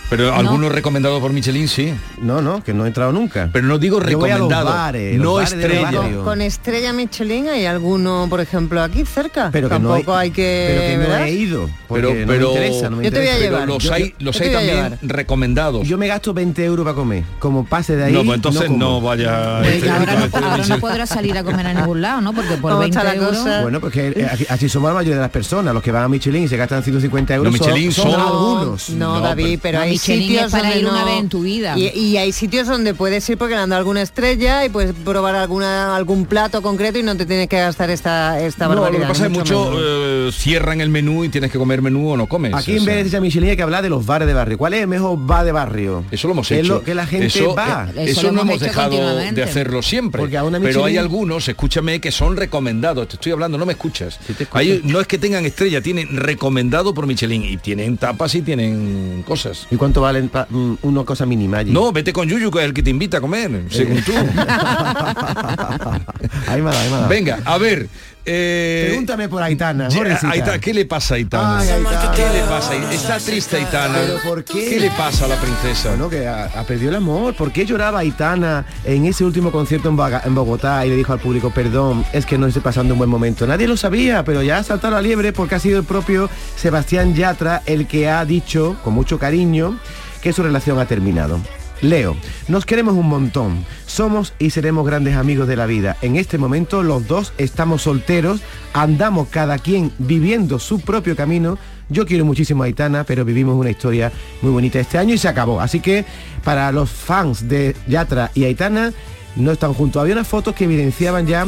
[SPEAKER 1] Pero algunos recomendados por Michelin, sí.
[SPEAKER 25] No, no, que no he entrado nunca.
[SPEAKER 1] Pero no digo
[SPEAKER 25] Yo voy a los
[SPEAKER 1] recomendado,
[SPEAKER 25] bares,
[SPEAKER 1] no estrella.
[SPEAKER 27] Con estrella Michelin hay alguno, por ejemplo, aquí cerca.
[SPEAKER 25] Pero que no
[SPEAKER 27] Tampoco
[SPEAKER 25] he-
[SPEAKER 27] hay que.
[SPEAKER 25] pero que no
[SPEAKER 27] ¿verdad?
[SPEAKER 25] he ido. porque
[SPEAKER 1] Pero,
[SPEAKER 25] no
[SPEAKER 1] pero,
[SPEAKER 25] me interesa, no me
[SPEAKER 27] Yo te voy a
[SPEAKER 25] interesa.
[SPEAKER 27] llevar.
[SPEAKER 1] pero los
[SPEAKER 27] Yo-
[SPEAKER 1] hay, los hay también
[SPEAKER 27] llevar.
[SPEAKER 1] recomendados.
[SPEAKER 25] Yo me gasto 20 euros para comer. Como pase de ahí.
[SPEAKER 1] no, pues entonces no, vaya.
[SPEAKER 29] Pues
[SPEAKER 1] este,
[SPEAKER 29] ahora, no,
[SPEAKER 1] este,
[SPEAKER 29] ahora no
[SPEAKER 1] Michelin.
[SPEAKER 29] podrá salir a comer a ningún lado, ¿no? Porque por
[SPEAKER 27] ¿Cómo
[SPEAKER 29] 20
[SPEAKER 27] está la
[SPEAKER 29] euros...
[SPEAKER 27] cosa?
[SPEAKER 25] Bueno, porque eh, así- somos la mayoría de las personas. Los que van a Michelin y se gastan 150 euros.
[SPEAKER 1] Michelin
[SPEAKER 25] son, algunos.
[SPEAKER 27] No, David,
[SPEAKER 1] pero-
[SPEAKER 27] pero, hay
[SPEAKER 29] Michelin
[SPEAKER 27] sitios
[SPEAKER 29] es para
[SPEAKER 27] donde
[SPEAKER 29] ir una
[SPEAKER 27] no-
[SPEAKER 29] vez en tu vida.
[SPEAKER 27] Y, y hay sitios donde puedes ir porque le han dado alguna estrella y puedes probar alguna algún plato concreto y no te tienes que gastar esta esta
[SPEAKER 1] No, lo
[SPEAKER 27] barbaridad.
[SPEAKER 1] que pasa es mucho eh, cierran el menú y tienes que comer menú o no comes.
[SPEAKER 25] Aquí en
[SPEAKER 1] sea.
[SPEAKER 25] vez de esa Michelin hay que hablar de los bares de barrio. ¿Cuál es el mejor bar de barrio?
[SPEAKER 1] Eso lo hemos
[SPEAKER 25] Es
[SPEAKER 1] hecho.
[SPEAKER 25] lo que la gente
[SPEAKER 1] eso,
[SPEAKER 25] va.
[SPEAKER 1] eh,
[SPEAKER 29] Eso
[SPEAKER 1] Eso,
[SPEAKER 29] lo
[SPEAKER 1] no
[SPEAKER 29] hemos
[SPEAKER 1] dejado de hacerlo siempre.
[SPEAKER 25] Porque a una
[SPEAKER 1] Pero hay
[SPEAKER 25] Michelin-
[SPEAKER 1] algunos, escúchame, que son recomendados. Te estoy hablando, no me escuchas.
[SPEAKER 25] Sí.
[SPEAKER 1] Hay- no es que tengan estrella, tienen recomendado por Michelin. Y tienen tapas y tienen cosas.
[SPEAKER 25] ¿Y cuánto valen mm, una cosa mínima allí?
[SPEAKER 1] No, vete con Yuyu, que es el que te invita a comer, según tú.
[SPEAKER 25] ahí me dado, ahí me dado.
[SPEAKER 1] Venga, a ver. Eh,
[SPEAKER 25] Pregúntame por Aitana,
[SPEAKER 1] ya. Aitana, ¿qué le pasa a Aitana?
[SPEAKER 25] Ay, Aitana.
[SPEAKER 1] ¿Qué le pasa? Está triste Aitana.
[SPEAKER 25] ¿Pero por qué?
[SPEAKER 1] ¿Qué le pasa a la princesa?
[SPEAKER 25] Bueno, que ha, ha perdido el amor. ¿Por qué lloraba Aitana en ese último concierto en, Baga- en Bogotá y le dijo al público, perdón, es que no estoy pasando un buen momento? Nadie lo sabía, pero ya ha saltado la liebre porque ha sido el propio Sebastián Yatra el que ha dicho, con mucho cariño, que su relación ha terminado. Leo, nos queremos un montón. Somos y seremos grandes amigos de la vida. En este momento los dos estamos solteros, andamos cada quien viviendo su propio camino. Yo quiero muchísimo a Aitana, pero vivimos una historia muy bonita este año y se acabó. Así que para los fans de Yatra y Aitana, no están juntos. Había unas fotos que evidenciaban ya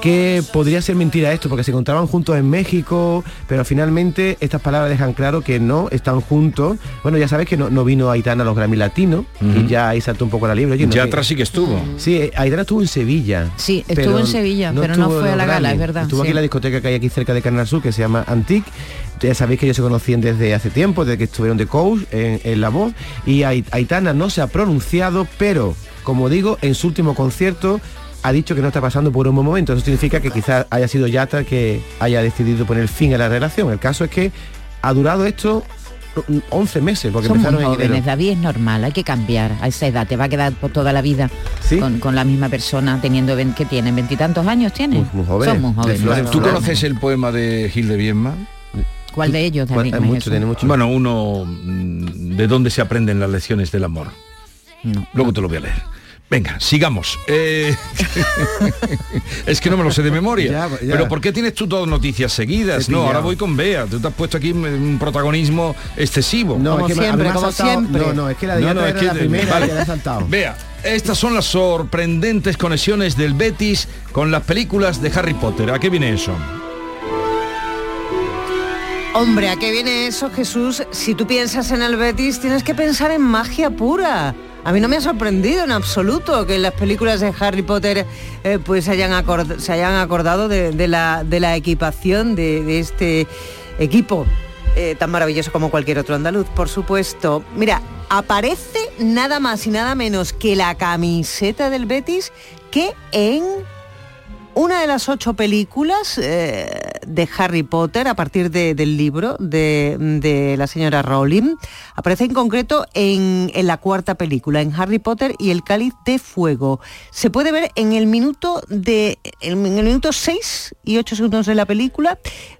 [SPEAKER 25] que podría ser mentira esto, porque se encontraban juntos en México, pero finalmente estas palabras dejan claro que no están juntos. Bueno, ya sabes que no, no vino Aitana a los Grammy Latinos, y ya ahí saltó un poco la libre. Oye, no,
[SPEAKER 1] Ya atrás sí que estuvo.
[SPEAKER 25] Sí, eh, Aitana estuvo en Sevilla.
[SPEAKER 29] Sí, estuvo en Sevilla, pero no fue a la gala,
[SPEAKER 25] Grammy.
[SPEAKER 29] es verdad,
[SPEAKER 25] Estuvo aquí en la discoteca que hay aquí cerca de Canal Sur, que se llama Antique. Ya sabéis que ellos se conocían desde hace tiempo, desde que estuvieron de coach en, en La Voz. Y Ait- Aitana no se ha pronunciado, pero, como digo, en su último concierto ha dicho que no está pasando por un buen momento. Eso significa que quizás haya sido Yatra que haya decidido poner fin a la relación. El caso es que ha durado esto mm, 11 meses, porque
[SPEAKER 29] Son muy
[SPEAKER 25] en
[SPEAKER 29] jóvenes, David, es normal, hay que cambiar a esa edad, te va a quedar por toda la vida con, con la misma persona teniendo que tienen veintitantos años tienen.
[SPEAKER 25] Muy jóvenes.
[SPEAKER 29] Son muy jóvenes.
[SPEAKER 25] Flores,
[SPEAKER 1] ¿Tú
[SPEAKER 25] Flores.
[SPEAKER 1] conoces el poema de Gil de?
[SPEAKER 29] ¿Cuál de ellos, David?
[SPEAKER 25] Hay mucho, tiene mucho.
[SPEAKER 1] Bueno, uno mm, de dónde se aprenden las lecciones del amor. Luego te lo voy a leer. Venga, sigamos. Eh, es que no me lo sé de memoria.
[SPEAKER 25] Ya, ya.
[SPEAKER 1] Pero ¿por qué tienes tú todas noticias seguidas? No, ahora voy con Bea. Tú te has puesto aquí un- protagonismo excesivo.
[SPEAKER 25] No, es que me ha saltado- No, no, es que la de
[SPEAKER 1] No, no, es que
[SPEAKER 25] la primera
[SPEAKER 1] vale.
[SPEAKER 25] que le ha saltado.
[SPEAKER 1] Vea, estas son las sorprendentes conexiones del Betis con las películas de Harry Potter. ¿A qué viene eso?
[SPEAKER 27] Hombre, ¿a qué viene eso, Jesús? Si tú piensas en el Betis, tienes que pensar en magia pura. A mí no me ha sorprendido en absoluto que las películas de Harry Potter eh, pues hayan se hayan acordado de, la, de la equipación de, de este equipo eh, tan maravilloso como cualquier otro andaluz, por supuesto. Mira, aparece nada más y nada menos que la camiseta del Betis que en una de las ocho películas eh, de Harry Potter a partir de- del libro de, la señora Rowling aparece en concreto en, la cuarta película, en Harry Potter y el cáliz de fuego. Se puede ver en el minuto de en el minuto 6 y 8 segundos de la película.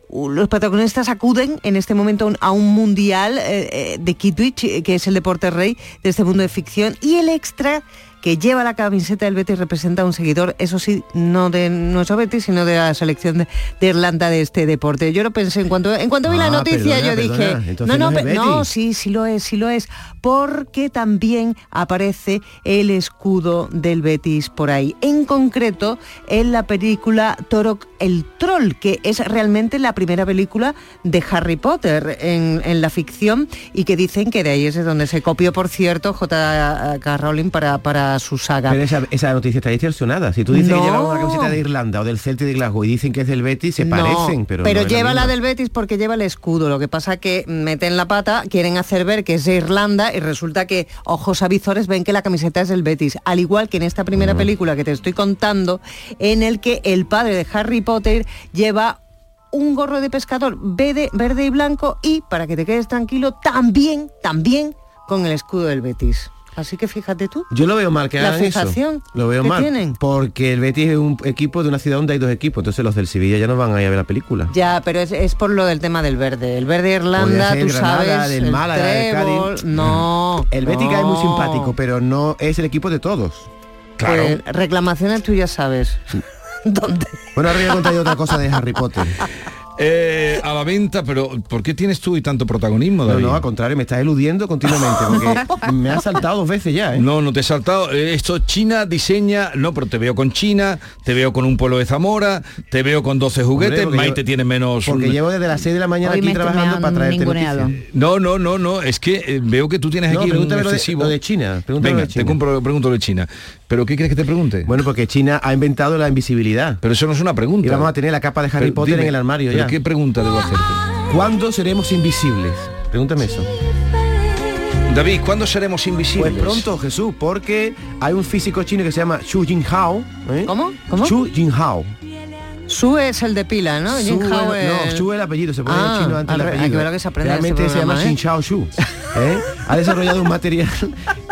[SPEAKER 27] Uh, Los protagonistas acuden en este momento a un mundial eh, eh, de Kittwich, eh, que es el deporte rey de este mundo de ficción, y el extra que lleva la camiseta del Betis representa a un seguidor, eso sí, no de nuestro Betis, sino de la selección de, de Irlanda de este deporte. Yo lo pensé en cuanto en cuanto vi la
[SPEAKER 25] Ah,
[SPEAKER 27] noticia,
[SPEAKER 25] perdona,
[SPEAKER 27] yo dije,
[SPEAKER 25] perdona,
[SPEAKER 27] no, no,
[SPEAKER 25] no
[SPEAKER 27] sí, sí lo es, sí lo es, porque también aparece el escudo del Betis por ahí. En concreto, en la película Torok el Troll, que es realmente la primera película de Harry Potter en, en la ficción y que dicen que de ahí es de donde se copió, por cierto, J.K. Rowling para, para su saga.
[SPEAKER 25] Pero esa, esa noticia está distorsionada. Si tú dices
[SPEAKER 27] No.
[SPEAKER 25] que llevan una camiseta de Irlanda o del Celtic de Glasgow y dicen que es del Betis, se
[SPEAKER 27] No,
[SPEAKER 25] parecen, pero, no la
[SPEAKER 27] lleva la del Betis porque lleva el escudo. Lo que pasa que meten la pata, quieren hacer ver que es de Irlanda y resulta que ojos avizores ven que la camiseta es del Betis. Al igual que en esta primera película que te estoy contando, en el que el padre de Harry Potter lleva un gorro de pescador verde, verde y blanco y, para que te quedes tranquilo, también, también con el escudo del Betis. Así que fíjate tú.
[SPEAKER 25] Yo lo veo mal que
[SPEAKER 27] La
[SPEAKER 25] hagan eso. Lo veo
[SPEAKER 27] que
[SPEAKER 25] mal.
[SPEAKER 27] tienen.
[SPEAKER 25] Porque el Betis es un equipo de una ciudad donde hay dos equipos. Entonces los del Sevilla ya no van a ir a ver la película.
[SPEAKER 27] Ya, pero es, es por lo del tema del verde. El verde de Irlanda, tú
[SPEAKER 25] Granada,
[SPEAKER 27] sabes,
[SPEAKER 25] del
[SPEAKER 27] el
[SPEAKER 25] Málaga, del Cádiz.
[SPEAKER 27] No.
[SPEAKER 25] El Betis
[SPEAKER 27] no.
[SPEAKER 25] es muy simpático, pero no es el equipo de todos.
[SPEAKER 27] Pues, reclamaciones tú ya sabes.
[SPEAKER 25] Bueno, ahora voy a contar otra cosa de Harry Potter.
[SPEAKER 1] Eh, a la venta, pero ¿por qué tienes tú y tanto protagonismo,
[SPEAKER 25] No,
[SPEAKER 1] David?
[SPEAKER 25] no, al contrario, me estás eludiendo continuamente porque me ha saltado dos veces ya, ¿eh?
[SPEAKER 1] No, no te he saltado. Eh, Esto China diseña, no, pero te veo con China, te veo con un pueblo de Zamora, te veo con 12 juguetes,
[SPEAKER 25] Hombre,
[SPEAKER 1] Maite
[SPEAKER 25] yo-
[SPEAKER 1] tiene menos...
[SPEAKER 25] Porque llevo desde las 6 de la mañana
[SPEAKER 29] Hoy
[SPEAKER 25] aquí trabajando para traerte noticias.
[SPEAKER 1] No, no, no, no, es que eh, veo que tú tienes
[SPEAKER 25] No,
[SPEAKER 1] aquí un
[SPEAKER 25] pregúntame lo de-
[SPEAKER 1] excesivo...
[SPEAKER 25] lo de China,
[SPEAKER 1] Venga,
[SPEAKER 25] lo de
[SPEAKER 1] te compro, pregunto lo de China. ¿Pero qué quieres que te pregunte?
[SPEAKER 25] Bueno, porque China ha inventado la invisibilidad.
[SPEAKER 1] Pero eso no es una pregunta.
[SPEAKER 25] Y vamos a tener la capa de Harry
[SPEAKER 1] Pero
[SPEAKER 25] Potter
[SPEAKER 1] dime,
[SPEAKER 25] en el armario
[SPEAKER 1] ¿pero
[SPEAKER 25] ya.
[SPEAKER 1] ¿Qué pregunta debo hacerte?
[SPEAKER 25] ¿Cuándo seremos invisibles? Pregúntame eso.
[SPEAKER 1] David, ¿cuándo seremos invisibles?
[SPEAKER 25] Pues pronto, Jesús, porque hay un físico chino que se llama Xu Jinhao. ¿eh?
[SPEAKER 27] ¿Cómo? ¿Cómo?
[SPEAKER 25] Xu Jinhao.
[SPEAKER 27] Su es el de pila, ¿no?
[SPEAKER 25] Su,
[SPEAKER 27] Jin Hao
[SPEAKER 25] es-
[SPEAKER 27] el-
[SPEAKER 25] no, Su es el apellido, se pone
[SPEAKER 27] Ah,
[SPEAKER 25] chino antes
[SPEAKER 27] al
[SPEAKER 25] el
[SPEAKER 27] re- hay
[SPEAKER 25] apellido.
[SPEAKER 27] que ver lo que se aprende en este
[SPEAKER 25] Realmente se llama
[SPEAKER 27] ¿eh?
[SPEAKER 25] Xin Shao Shu. ¿eh? Ha desarrollado un material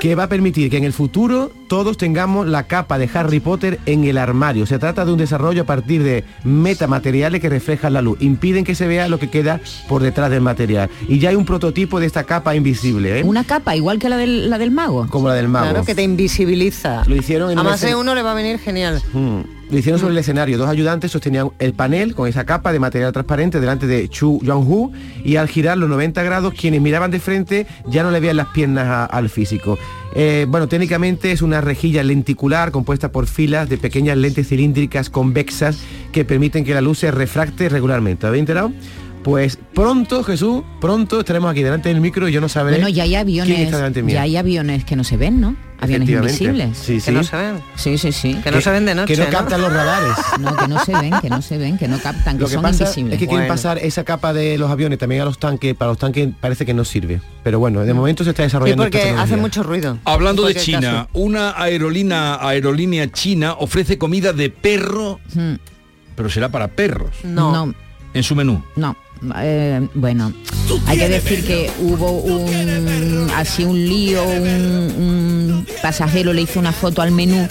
[SPEAKER 25] que va a permitir que en el futuro todos tengamos la capa de Harry Potter en el armario. Se trata de un desarrollo a partir de metamateriales que reflejan la luz. Impiden que se vea lo que queda por detrás del material. Y ya hay un prototipo de esta capa invisible, ¿eh?
[SPEAKER 29] Una capa igual que la del, la del mago.
[SPEAKER 25] como la del mago.
[SPEAKER 27] Claro, que te invisibiliza.
[SPEAKER 25] Lo hicieron en
[SPEAKER 27] A más de uno le va a venir genial.
[SPEAKER 25] Mm. Lo hicieron sobre el escenario. Dos ayudantes sostenían el panel con esa capa de material transparente delante de Chu Yong-hu y al girar los 90 grados, quienes miraban de frente ya no le veían las piernas al físico. Eh, bueno, técnicamente es una rejilla lenticular compuesta por filas de pequeñas lentes cilíndricas convexas que permiten que la luz se refracte regularmente. ¿Habéis enterado? Pues pronto, Jesús, pronto estaremos aquí delante del micro y yo no sabré
[SPEAKER 29] Bueno, ya hay
[SPEAKER 25] quién
[SPEAKER 29] aviones,
[SPEAKER 25] está delante mío.
[SPEAKER 29] ya hay aviones que no se ven, ¿no? Aviones invisibles.
[SPEAKER 25] Sí, Que sí. no se
[SPEAKER 27] ven.
[SPEAKER 29] Sí, sí, sí.
[SPEAKER 27] Que no se ven de noche,
[SPEAKER 25] Que no
[SPEAKER 27] ¿no?
[SPEAKER 25] captan los radares.
[SPEAKER 29] No, que no se ven, que no se ven, que no captan, que
[SPEAKER 25] Lo que
[SPEAKER 29] son
[SPEAKER 25] pasa
[SPEAKER 29] invisibles.
[SPEAKER 25] es que quieren pasar esa capa de los aviones también a los tanques, para los tanques parece que no sirve. Pero bueno, de momento se está
[SPEAKER 27] Sí,
[SPEAKER 25] desarrollando. esta
[SPEAKER 27] porque hace mucho ruido.
[SPEAKER 1] Hablando de China,
[SPEAKER 27] caso.
[SPEAKER 1] una aerolínea, aerolínea china ofrece comida de perro, pero será para perros.
[SPEAKER 29] No. No.
[SPEAKER 1] En su menú.
[SPEAKER 29] No, eh, bueno, hay que decir que hubo un así un lío, un, un pasajero le hizo una foto al menú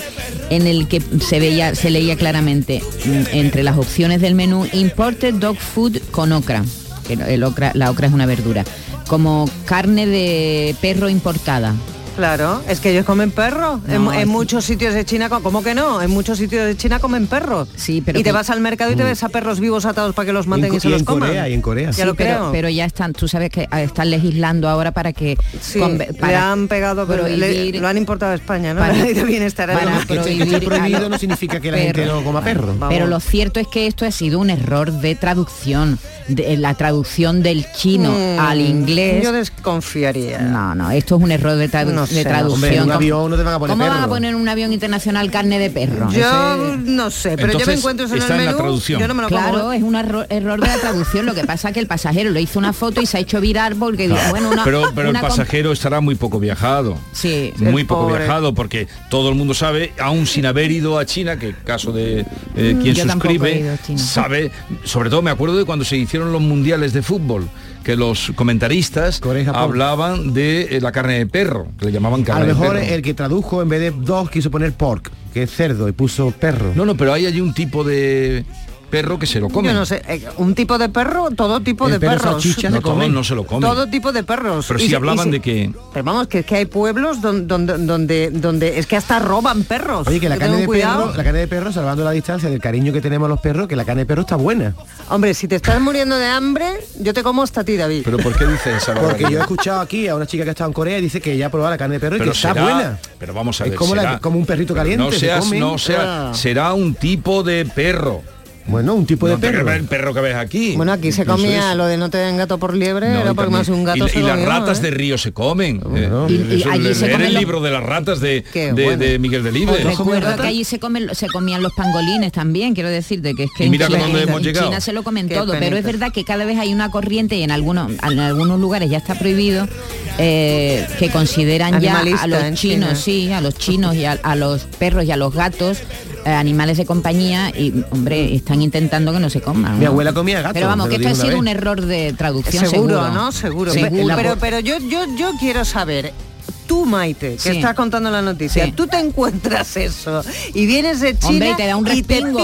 [SPEAKER 29] en el que se veía, se leía claramente mm, entre las opciones del menú Imported Dog Food con ocra, que el ocra- la ocra es una verdura, como carne de perro importada.
[SPEAKER 27] Claro, es que ellos comen perro. en,
[SPEAKER 29] No,
[SPEAKER 27] en
[SPEAKER 29] es-
[SPEAKER 27] muchos sitios de China, ¿cómo que no? En muchos sitios de China comen perro.
[SPEAKER 29] Sí, pero
[SPEAKER 27] y te
[SPEAKER 29] que-
[SPEAKER 27] vas al mercado y te
[SPEAKER 29] Mm.
[SPEAKER 27] ves a perros vivos atados para que los maten y, se
[SPEAKER 25] y
[SPEAKER 27] los
[SPEAKER 25] en
[SPEAKER 27] coman.
[SPEAKER 25] Corea, y en Corea.
[SPEAKER 27] Ya
[SPEAKER 29] Sí,
[SPEAKER 27] lo
[SPEAKER 29] pero,
[SPEAKER 27] creo.
[SPEAKER 29] pero ya están, tú sabes que ah, están legislando ahora para que
[SPEAKER 27] Sí, le han pegado, pero lo han importado a España, ¿no?
[SPEAKER 29] para-
[SPEAKER 27] bienestar
[SPEAKER 29] para prohibir
[SPEAKER 25] Que prohibido
[SPEAKER 29] a
[SPEAKER 25] no significa que la gente no coma perro.
[SPEAKER 29] Pero lo cierto es que esto ha sido un error de traducción, de la traducción del chino
[SPEAKER 27] Mm,
[SPEAKER 29] al inglés.
[SPEAKER 27] Yo desconfiaría.
[SPEAKER 29] No, no, esto es un error de, tradu-
[SPEAKER 27] No
[SPEAKER 29] de
[SPEAKER 27] sé,
[SPEAKER 29] traducción.
[SPEAKER 25] Hombre, en un
[SPEAKER 29] ¿Cómo-
[SPEAKER 25] avión no te van a poner
[SPEAKER 29] ¿Cómo van a
[SPEAKER 25] perro.
[SPEAKER 29] poner en un avión internacional carne de perro?
[SPEAKER 27] Yo no sé, pero yo me encuentro eso en el
[SPEAKER 1] en la
[SPEAKER 27] menú.
[SPEAKER 1] traducción.
[SPEAKER 27] Yo no me lo
[SPEAKER 29] Claro,
[SPEAKER 27] como. ¿eh?
[SPEAKER 29] es un error, error de la traducción. Lo que pasa es que el pasajero le hizo una foto y se ha hecho viral porque
[SPEAKER 1] Claro.
[SPEAKER 29] bueno, una,
[SPEAKER 1] pero pero el
[SPEAKER 29] una
[SPEAKER 1] pasajero estará muy poco viajado.
[SPEAKER 29] Sí,
[SPEAKER 1] muy poco
[SPEAKER 29] pobre.
[SPEAKER 1] viajado porque todo el mundo sabe, aún sin haber ido a China, que caso de eh, quien
[SPEAKER 29] yo tampoco he
[SPEAKER 1] suscribe,
[SPEAKER 29] ido a China.
[SPEAKER 1] sabe, sobre todo me acuerdo de cuando se hicieron los mundiales de fútbol, que los comentaristas hablaban de eh, la carne de perro, que le llamaban
[SPEAKER 25] A
[SPEAKER 1] carne
[SPEAKER 25] lo
[SPEAKER 1] de
[SPEAKER 25] mejor
[SPEAKER 1] perro.
[SPEAKER 25] el que tradujo en vez de dog quiso poner pork, que es cerdo, y puso perro.
[SPEAKER 1] No, no, pero hay allí un tipo de perro que se lo come.
[SPEAKER 27] Yo no sé, eh, un tipo de perro, todo tipo
[SPEAKER 1] El
[SPEAKER 27] de
[SPEAKER 1] perro
[SPEAKER 27] perros.
[SPEAKER 1] salchicha No, se come. todos no se lo comen.
[SPEAKER 27] Todo tipo de perros.
[SPEAKER 1] Pero
[SPEAKER 27] Y se- y
[SPEAKER 1] hablaban
[SPEAKER 27] se-
[SPEAKER 1] de que
[SPEAKER 27] Pero vamos, que es que hay pueblos don- donde, donde, donde, es que hasta roban perros.
[SPEAKER 25] Oye, que la carne de
[SPEAKER 27] cuidado.
[SPEAKER 25] perro, la carne de perro, salvando la distancia del cariño que tenemos a los perros, que la carne de perro está buena.
[SPEAKER 27] Hombre, si te estás muriendo de hambre, yo te como hasta ti, David.
[SPEAKER 1] Pero ¿por qué dices esa
[SPEAKER 25] Porque yo he escuchado aquí a una chica que ha estado en Corea y dice que ya ha probado la carne de perro y
[SPEAKER 1] Pero
[SPEAKER 25] que está buena.
[SPEAKER 1] Pero vamos a
[SPEAKER 25] Es
[SPEAKER 1] ver.
[SPEAKER 25] como la-
[SPEAKER 1] será-
[SPEAKER 25] como un perrito caliente,
[SPEAKER 1] No
[SPEAKER 25] se
[SPEAKER 1] seas,
[SPEAKER 25] come.
[SPEAKER 1] no sea,
[SPEAKER 25] Ah.
[SPEAKER 1] será un tipo de perro.
[SPEAKER 25] Bueno, un tipo de
[SPEAKER 1] No
[SPEAKER 25] perro.
[SPEAKER 1] El perro que ves aquí.
[SPEAKER 27] Bueno, aquí se comía
[SPEAKER 1] es.
[SPEAKER 27] lo de no te den gato por liebre,
[SPEAKER 1] No,
[SPEAKER 27] era porque más un gato
[SPEAKER 1] y,
[SPEAKER 27] se
[SPEAKER 1] y
[SPEAKER 27] lo
[SPEAKER 1] las ratas
[SPEAKER 27] ¿eh?
[SPEAKER 1] de río se comen. eh.
[SPEAKER 29] Y- y
[SPEAKER 1] Eso,
[SPEAKER 29] allí
[SPEAKER 1] leer
[SPEAKER 29] se
[SPEAKER 1] el
[SPEAKER 29] los-
[SPEAKER 1] libro de las ratas de, de,
[SPEAKER 27] bueno.
[SPEAKER 1] de Miguel Delibes.
[SPEAKER 29] Recuerdo que allí se comen, se comían los pangolines también, quiero decirte que es que
[SPEAKER 1] Y mira
[SPEAKER 29] en, China,
[SPEAKER 1] dónde hemos
[SPEAKER 29] en
[SPEAKER 1] llegado.
[SPEAKER 29] China se lo comen
[SPEAKER 27] Qué
[SPEAKER 29] todo, pero es verdad que cada vez hay una corriente y en algunos, en algunos lugares ya está prohibido eh, que consideran ya a los chinos,
[SPEAKER 27] China.
[SPEAKER 29] sí, a los chinos y a, a los perros y a los gatos eh, animales de compañía y hombre están intentando que no se coman.
[SPEAKER 25] Mi
[SPEAKER 29] ¿no?
[SPEAKER 25] abuela comía gato,
[SPEAKER 29] Pero vamos, que esto ha sido un error de traducción
[SPEAKER 27] Seguro,
[SPEAKER 29] seguro,
[SPEAKER 27] ¿no? Seguro.
[SPEAKER 29] Sí.
[SPEAKER 27] Pero, pero yo, yo, yo quiero saber, tú Maite, que
[SPEAKER 29] Sí.
[SPEAKER 27] estás contando la noticia,
[SPEAKER 29] Sí.
[SPEAKER 27] tú te encuentras eso y vienes de China
[SPEAKER 29] Hombre, y te da un
[SPEAKER 27] y te
[SPEAKER 29] respingo.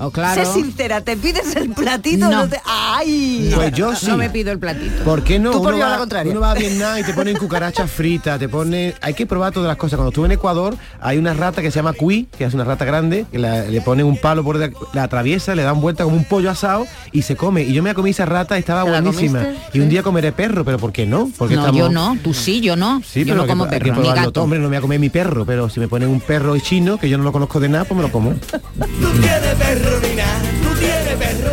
[SPEAKER 29] Oh, claro.
[SPEAKER 27] sé sincera, te pides el platito,
[SPEAKER 29] No.
[SPEAKER 27] no te- ¡ay!
[SPEAKER 25] Pues yo sí.
[SPEAKER 29] No me pido el platito.
[SPEAKER 25] ¿Por qué no?
[SPEAKER 27] Tú por
[SPEAKER 25] uno, va,
[SPEAKER 27] la
[SPEAKER 25] uno va a Vietnam y te ponen cucarachas fritas, te pone. Hay que probar todas las cosas. Cuando estuve en Ecuador, hay una rata que se llama cuy, que es una rata grande, que la- le ponen un palo por de- la atraviesa, le dan vuelta como un pollo asado y se come. Y yo me comí esa rata, estaba
[SPEAKER 27] ¿Te la
[SPEAKER 25] buenísima.
[SPEAKER 27] comiste?
[SPEAKER 25] Y un día comeré perro, pero ¿por qué no? Porque
[SPEAKER 29] No, yo no, tú sí, yo no.
[SPEAKER 25] Sí,
[SPEAKER 29] yo
[SPEAKER 25] pero
[SPEAKER 29] no
[SPEAKER 25] que-
[SPEAKER 29] como
[SPEAKER 25] hay que
[SPEAKER 29] perro, ni
[SPEAKER 25] probarlo
[SPEAKER 29] gato.
[SPEAKER 25] todo. Hombre, no me voy a comer mi perro, pero si me ponen un perro chino, que yo no lo conozco de nada, pues me lo como.
[SPEAKER 24] Tú tienes perro ni nada, tú tienes perro,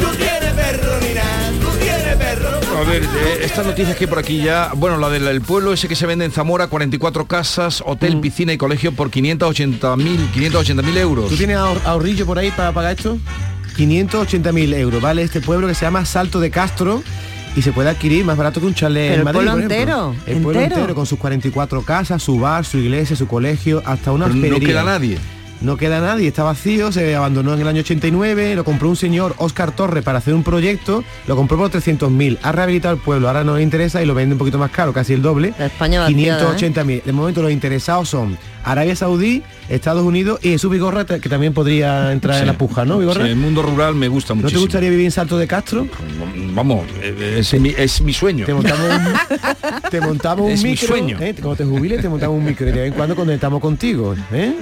[SPEAKER 24] tú tienes perro ni nada, tú tienes perro.
[SPEAKER 1] A ver, eh, estas noticias que hay por aquí ya, bueno, la del el pueblo ese que se vende en Zamora, 44 casas,
[SPEAKER 25] Mm.
[SPEAKER 1] hotel, piscina y colegio por 580.000 580.000 euros.
[SPEAKER 25] ¿Tú tienes ahor- ahorrillo por ahí para pagar esto? 580.000 euros, ¿vale? Este pueblo que se llama Salto de Castro y se puede adquirir más barato que un chalet
[SPEAKER 27] Pero
[SPEAKER 25] en
[SPEAKER 27] el pueblo entero,
[SPEAKER 25] El pueblo
[SPEAKER 27] entero.
[SPEAKER 25] entero con sus 44 casas, su bar, su iglesia, su colegio, hasta una
[SPEAKER 1] Pero no
[SPEAKER 25] hospedería.
[SPEAKER 1] queda nadie.
[SPEAKER 25] No queda nadie, está vacío, se abandonó en el año 89, lo compró un señor, Oscar Torres, para hacer un proyecto, lo compró por 300.000, ha rehabilitado el pueblo, ahora no le interesa y lo vende un poquito más caro, casi el doble.
[SPEAKER 27] España vaciada,
[SPEAKER 25] 580.000. De momento los interesados son Arabia Saudí, Estados Unidos y Jesús Vigorra, que también podría entrar
[SPEAKER 1] Sí.
[SPEAKER 25] en la puja, ¿no, Vigorra?
[SPEAKER 1] Sí, el mundo rural me gusta
[SPEAKER 25] ¿No
[SPEAKER 1] muchísimo.
[SPEAKER 25] te gustaría vivir en Salto de Castro?
[SPEAKER 1] Vamos, eh, es, mi, es mi sueño.
[SPEAKER 25] Te montamos un, te montamos un
[SPEAKER 1] Es mi
[SPEAKER 25] micro.
[SPEAKER 1] sueño.
[SPEAKER 25] ¿eh? Cuando te jubiles te montamos un micro y de vez en cuando conectamos contigo. ¿eh?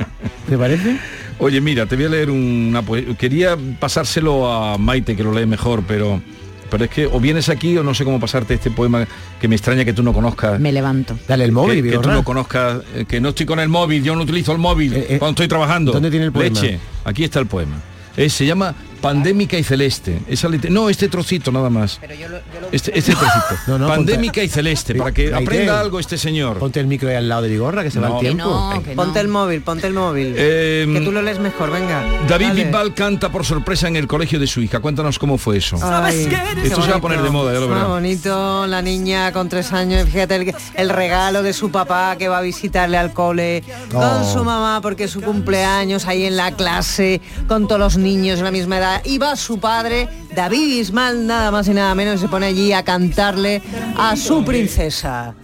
[SPEAKER 25] ¿Te parece?
[SPEAKER 1] Oye, mira, te voy a leer una poe- Quería pasárselo a Maite, que lo lee mejor, pero pero es que o vienes aquí o no sé cómo pasarte este poema que me extraña que tú no conozcas.
[SPEAKER 29] Me levanto.
[SPEAKER 25] Dale el móvil,
[SPEAKER 1] que, que tú no conozcas, eh, que no estoy con el móvil, yo no utilizo el móvil cuando estoy trabajando.
[SPEAKER 25] Eh, ¿dónde tiene el poema?
[SPEAKER 1] Leche, aquí está el poema. Eh, se llama Pandémica y Celeste. Esa no, este trocito nada más. Este, este trocito.
[SPEAKER 25] No, no,
[SPEAKER 1] Pandémica
[SPEAKER 25] ponte-
[SPEAKER 1] y Celeste, para que aprenda algo este señor.
[SPEAKER 25] Ponte el micro ahí al lado de Vigorra, que se va
[SPEAKER 1] No.
[SPEAKER 25] el tiempo.
[SPEAKER 27] Ponte el móvil, ponte el móvil.
[SPEAKER 1] Eh,
[SPEAKER 27] que tú lo lees mejor, venga.
[SPEAKER 1] David. Bisbal canta por sorpresa en el colegio de su hija. Cuéntanos cómo fue eso.
[SPEAKER 27] Ay,
[SPEAKER 1] Esto se va a poner de moda, ya lo verás.
[SPEAKER 27] bonito, la niña con tres años, fíjate el, el regalo de su papá que va a visitarle al cole, con
[SPEAKER 25] Oh.
[SPEAKER 27] su mamá porque es su cumpleaños ahí en la clase, con todos los niños de la misma edad, y va su padre, David Bisbal, nada más y nada menos, se pone allí a cantarle a su princesa.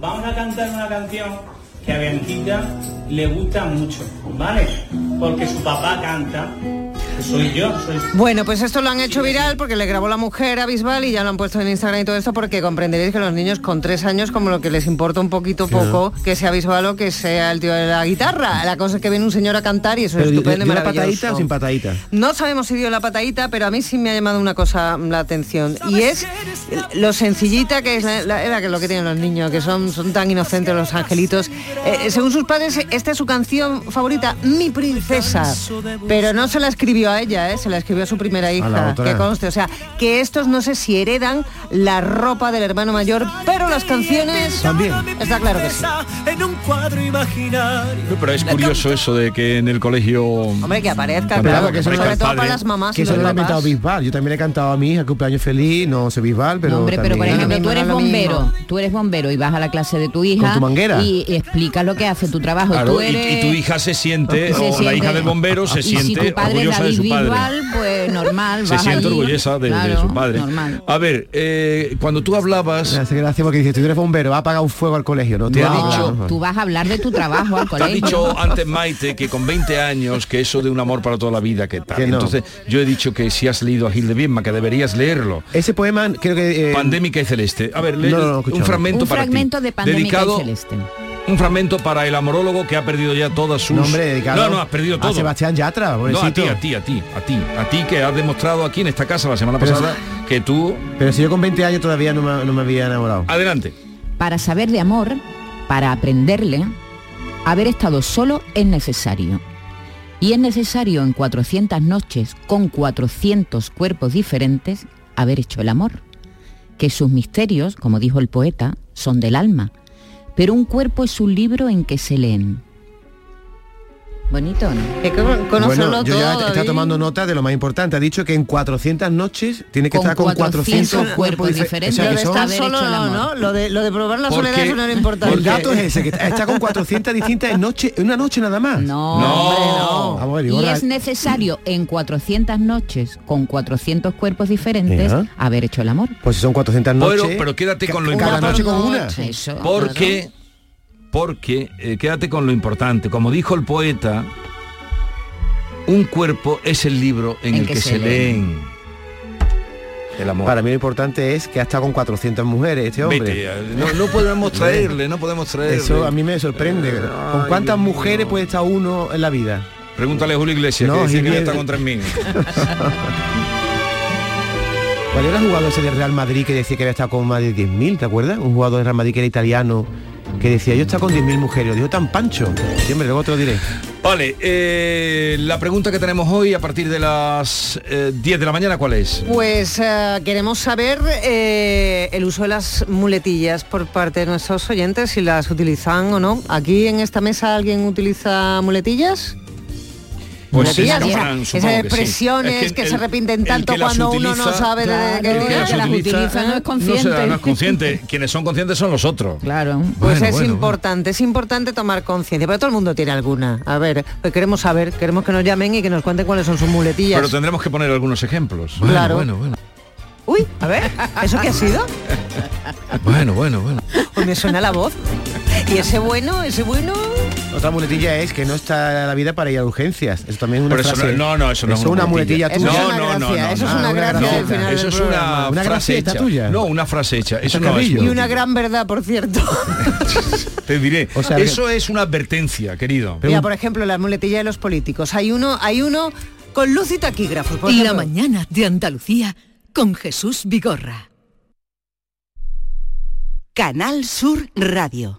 [SPEAKER 30] Vamos a cantar una canción que a Bianquita le gusta mucho, ¿vale? Porque su papá canta, que soy yo, soy
[SPEAKER 27] Bueno, pues esto lo han hecho viral porque le grabó la mujer a Bisbal y ya lo han puesto en Instagram y todo esto porque comprenderéis que los niños con tres años como lo que les importa un poquito poco que sea Bisbal o que sea el tío de la guitarra. La cosa es que viene un señor a cantar y eso
[SPEAKER 25] Pero
[SPEAKER 27] es estupendo y
[SPEAKER 25] ¿dio la
[SPEAKER 27] maravilloso.
[SPEAKER 25] patadita o sin patadita?
[SPEAKER 27] No sabemos si dio la patadita, pero a mí sí me ha llamado una cosa la atención y es lo sencillita que es la- la- era que lo que tienen los niños, que son, son tan inocentes los angelitos. Eh, según sus padres, esta es su canción favorita, Mi princesa, pero no se la escribió a ella, ¿eh? se la escribió a su primera hija, que conste, o sea, que estos no sé si heredan la ropa del hermano mayor, pero las canciones
[SPEAKER 25] También.
[SPEAKER 27] está claro que sí.
[SPEAKER 30] en un cuadro imaginario.
[SPEAKER 1] Pero es curioso eso de que en el colegio...
[SPEAKER 27] Hombre, que aparezca,
[SPEAKER 1] Claro,
[SPEAKER 27] claro,
[SPEAKER 1] que eso
[SPEAKER 27] sobre todo para las mamás
[SPEAKER 25] Que eso lo ha inventado Bisbal. Yo también he cantado a mi hija cumpleaños feliz, no sé Bisbal, pero
[SPEAKER 29] No, hombre, pero por ejemplo, tú eres bombero, tú eres bombero y vas a la clase de tu hija
[SPEAKER 25] tu manguera?
[SPEAKER 29] y explica lo que hace tu trabajo.
[SPEAKER 1] Claro,
[SPEAKER 29] tú
[SPEAKER 1] y-
[SPEAKER 29] eres...
[SPEAKER 1] y, tu hija se siente,
[SPEAKER 29] se
[SPEAKER 1] o la hija del bombero se
[SPEAKER 29] y si
[SPEAKER 1] siente
[SPEAKER 29] tu padre es
[SPEAKER 1] orgullosa de
[SPEAKER 29] David
[SPEAKER 1] su padre.
[SPEAKER 29] Pues normal.
[SPEAKER 1] se siente
[SPEAKER 29] allí,
[SPEAKER 1] orgullosa de, su padre.
[SPEAKER 29] Normal.
[SPEAKER 1] A ver, eh, cuando tú hablabas...
[SPEAKER 25] Me hace gracia porque dice, tú eres bombero, va a apagar un fuego al colegio, ¿no?
[SPEAKER 1] Te ha dicho-
[SPEAKER 29] Tú vas a hablar de tu trabajo al
[SPEAKER 1] Te ha
[SPEAKER 29] colegio.
[SPEAKER 1] dicho antes Maite que con 20 años que eso de un amor para toda la vida que tal.
[SPEAKER 25] Que no.
[SPEAKER 1] Entonces yo he dicho que si has leído a Gil de Biedma que deberías leerlo.
[SPEAKER 25] Ese poema creo que... eh,
[SPEAKER 1] Pandémica y Celeste. A ver, lee
[SPEAKER 25] No, no, no,
[SPEAKER 1] un fragmento
[SPEAKER 29] Un
[SPEAKER 1] para ti.
[SPEAKER 29] fragmento de Pandémica
[SPEAKER 1] dedicado,
[SPEAKER 29] y Celeste.
[SPEAKER 1] Un fragmento para el amorólogo que ha perdido ya todas sus.
[SPEAKER 25] No, hombre, dedicado
[SPEAKER 1] no, no, has perdido
[SPEAKER 25] a
[SPEAKER 1] todo.
[SPEAKER 25] Sebastián Yatra,
[SPEAKER 1] No, a ti, a ti, a ti, a ti, a ti que has demostrado aquí en esta casa la semana
[SPEAKER 25] Pero
[SPEAKER 1] pasada que tú.
[SPEAKER 25] Pero si yo con 20 años todavía no me, no me había enamorado.
[SPEAKER 1] Adelante.
[SPEAKER 29] Para saber de amor, para aprenderle, haber estado solo es necesario. Y es necesario en 400 noches con 400 cuerpos diferentes haber hecho el amor. Que sus misterios, como dijo el poeta, son del alma. Pero un cuerpo es un libro en que se leen. Bonito, ¿no?
[SPEAKER 27] Que conocerlo
[SPEAKER 25] Bueno, yo ya
[SPEAKER 27] todo,
[SPEAKER 25] está tomando nota de lo más importante. Ha dicho que en 400 noches tiene que
[SPEAKER 29] Con
[SPEAKER 25] estar con 400,
[SPEAKER 29] 400 cuerpos
[SPEAKER 25] dife-
[SPEAKER 29] diferentes.
[SPEAKER 25] o sea,
[SPEAKER 27] Lo de estar solo. Lo de, lo de probar la
[SPEAKER 1] Porque-
[SPEAKER 27] soledad eso no era importante.
[SPEAKER 25] El dato es ese, que está con 400 distintas en noche, en una noche nada más.
[SPEAKER 29] No,
[SPEAKER 1] No.
[SPEAKER 29] hombre, no.
[SPEAKER 25] Vamos a ver,
[SPEAKER 29] Y es necesario en 400 noches con 400 cuerpos diferentes
[SPEAKER 25] Ya.
[SPEAKER 29] haber hecho el amor.
[SPEAKER 25] Pues si son 400 noches.
[SPEAKER 1] Pero, pero quédate con lo
[SPEAKER 25] cada
[SPEAKER 1] importante.
[SPEAKER 25] noche con una.
[SPEAKER 29] Eso.
[SPEAKER 1] Porque, porque, eh, quédate con lo importante. Como dijo el poeta, un cuerpo es el libro en, el que, se, leen. El amor.
[SPEAKER 25] Para mí lo importante es que ha estado con 400 mujeres este hombre.
[SPEAKER 1] Vete, eh, no, no podemos traerle, no podemos traerle.
[SPEAKER 25] Eso a mí me sorprende. ¿Con cuántas mujeres puede estar uno en la vida?
[SPEAKER 1] Pregúntale a Julio Iglesias,
[SPEAKER 25] No,
[SPEAKER 1] que dice que ya está con 3.000.
[SPEAKER 25] ¿Cuál era el jugador ese del Real Madrid que decía que había estado con más de 10.000, ¿te acuerdas? Un jugador del Real Madrid que era italiano que decía, yo estado con 10.000 mujeres. Lo dijo tan pancho. Siempre, luego lo diré.
[SPEAKER 1] Vale, eh, la pregunta que tenemos hoy a partir de las eh, 10 de la mañana, ¿cuál es?
[SPEAKER 27] Pues eh, queremos saber eh, el uso de las muletillas por parte de nuestros oyentes, si las utilizan o no. ¿Aquí en esta mesa alguien utiliza muletillas?
[SPEAKER 1] Pues sí,
[SPEAKER 27] esas,
[SPEAKER 1] que sí.
[SPEAKER 27] expresiones
[SPEAKER 1] Es
[SPEAKER 27] que,
[SPEAKER 1] el-
[SPEAKER 27] se repiten
[SPEAKER 1] el
[SPEAKER 27] tanto
[SPEAKER 1] que
[SPEAKER 27] cuando uno no sabe de
[SPEAKER 29] Claro,
[SPEAKER 27] qué
[SPEAKER 1] El que las
[SPEAKER 29] que las utiliza no es consciente.
[SPEAKER 1] No, es consciente. Quienes son conscientes son los otros.
[SPEAKER 29] Claro.
[SPEAKER 27] Pues
[SPEAKER 1] Bueno,
[SPEAKER 27] es
[SPEAKER 1] bueno,
[SPEAKER 27] importante, es importante tomar conciencia, pero todo el mundo tiene alguna. A ver, pues queremos saber, queremos que nos llamen y que nos cuenten cuáles son sus muletillas.
[SPEAKER 1] Pero tendremos que poner algunos ejemplos.
[SPEAKER 27] Claro.
[SPEAKER 1] Bueno, bueno,
[SPEAKER 27] Uy, a ver, ¿eso qué ha sido?
[SPEAKER 1] bueno, bueno, bueno.
[SPEAKER 27] Pues me suena la voz. Y ese bueno, ese bueno...
[SPEAKER 25] Otra muletilla es que no está la vida para ir a urgencias. Eso también es una
[SPEAKER 1] eso
[SPEAKER 25] frase.
[SPEAKER 1] no- no, no, eso no es una
[SPEAKER 25] una muletilla tuya.
[SPEAKER 1] Eso es una No, no, gracia, no, eso es una gracia final
[SPEAKER 25] Eso es una,
[SPEAKER 1] Una
[SPEAKER 25] frase hecha.
[SPEAKER 1] tuya. No, una frase hecha. Eso no es
[SPEAKER 27] Y una gran verdad, por cierto.
[SPEAKER 1] Te diré.
[SPEAKER 27] O sea,
[SPEAKER 1] eso es una advertencia, querido.
[SPEAKER 27] Mira, por ejemplo, la muletilla de los políticos. Hay uno, hay uno con luz y taquígrafos. por
[SPEAKER 2] La mañana de Andalucía con Jesús Vigorra.
[SPEAKER 21] Canal Sur Radio.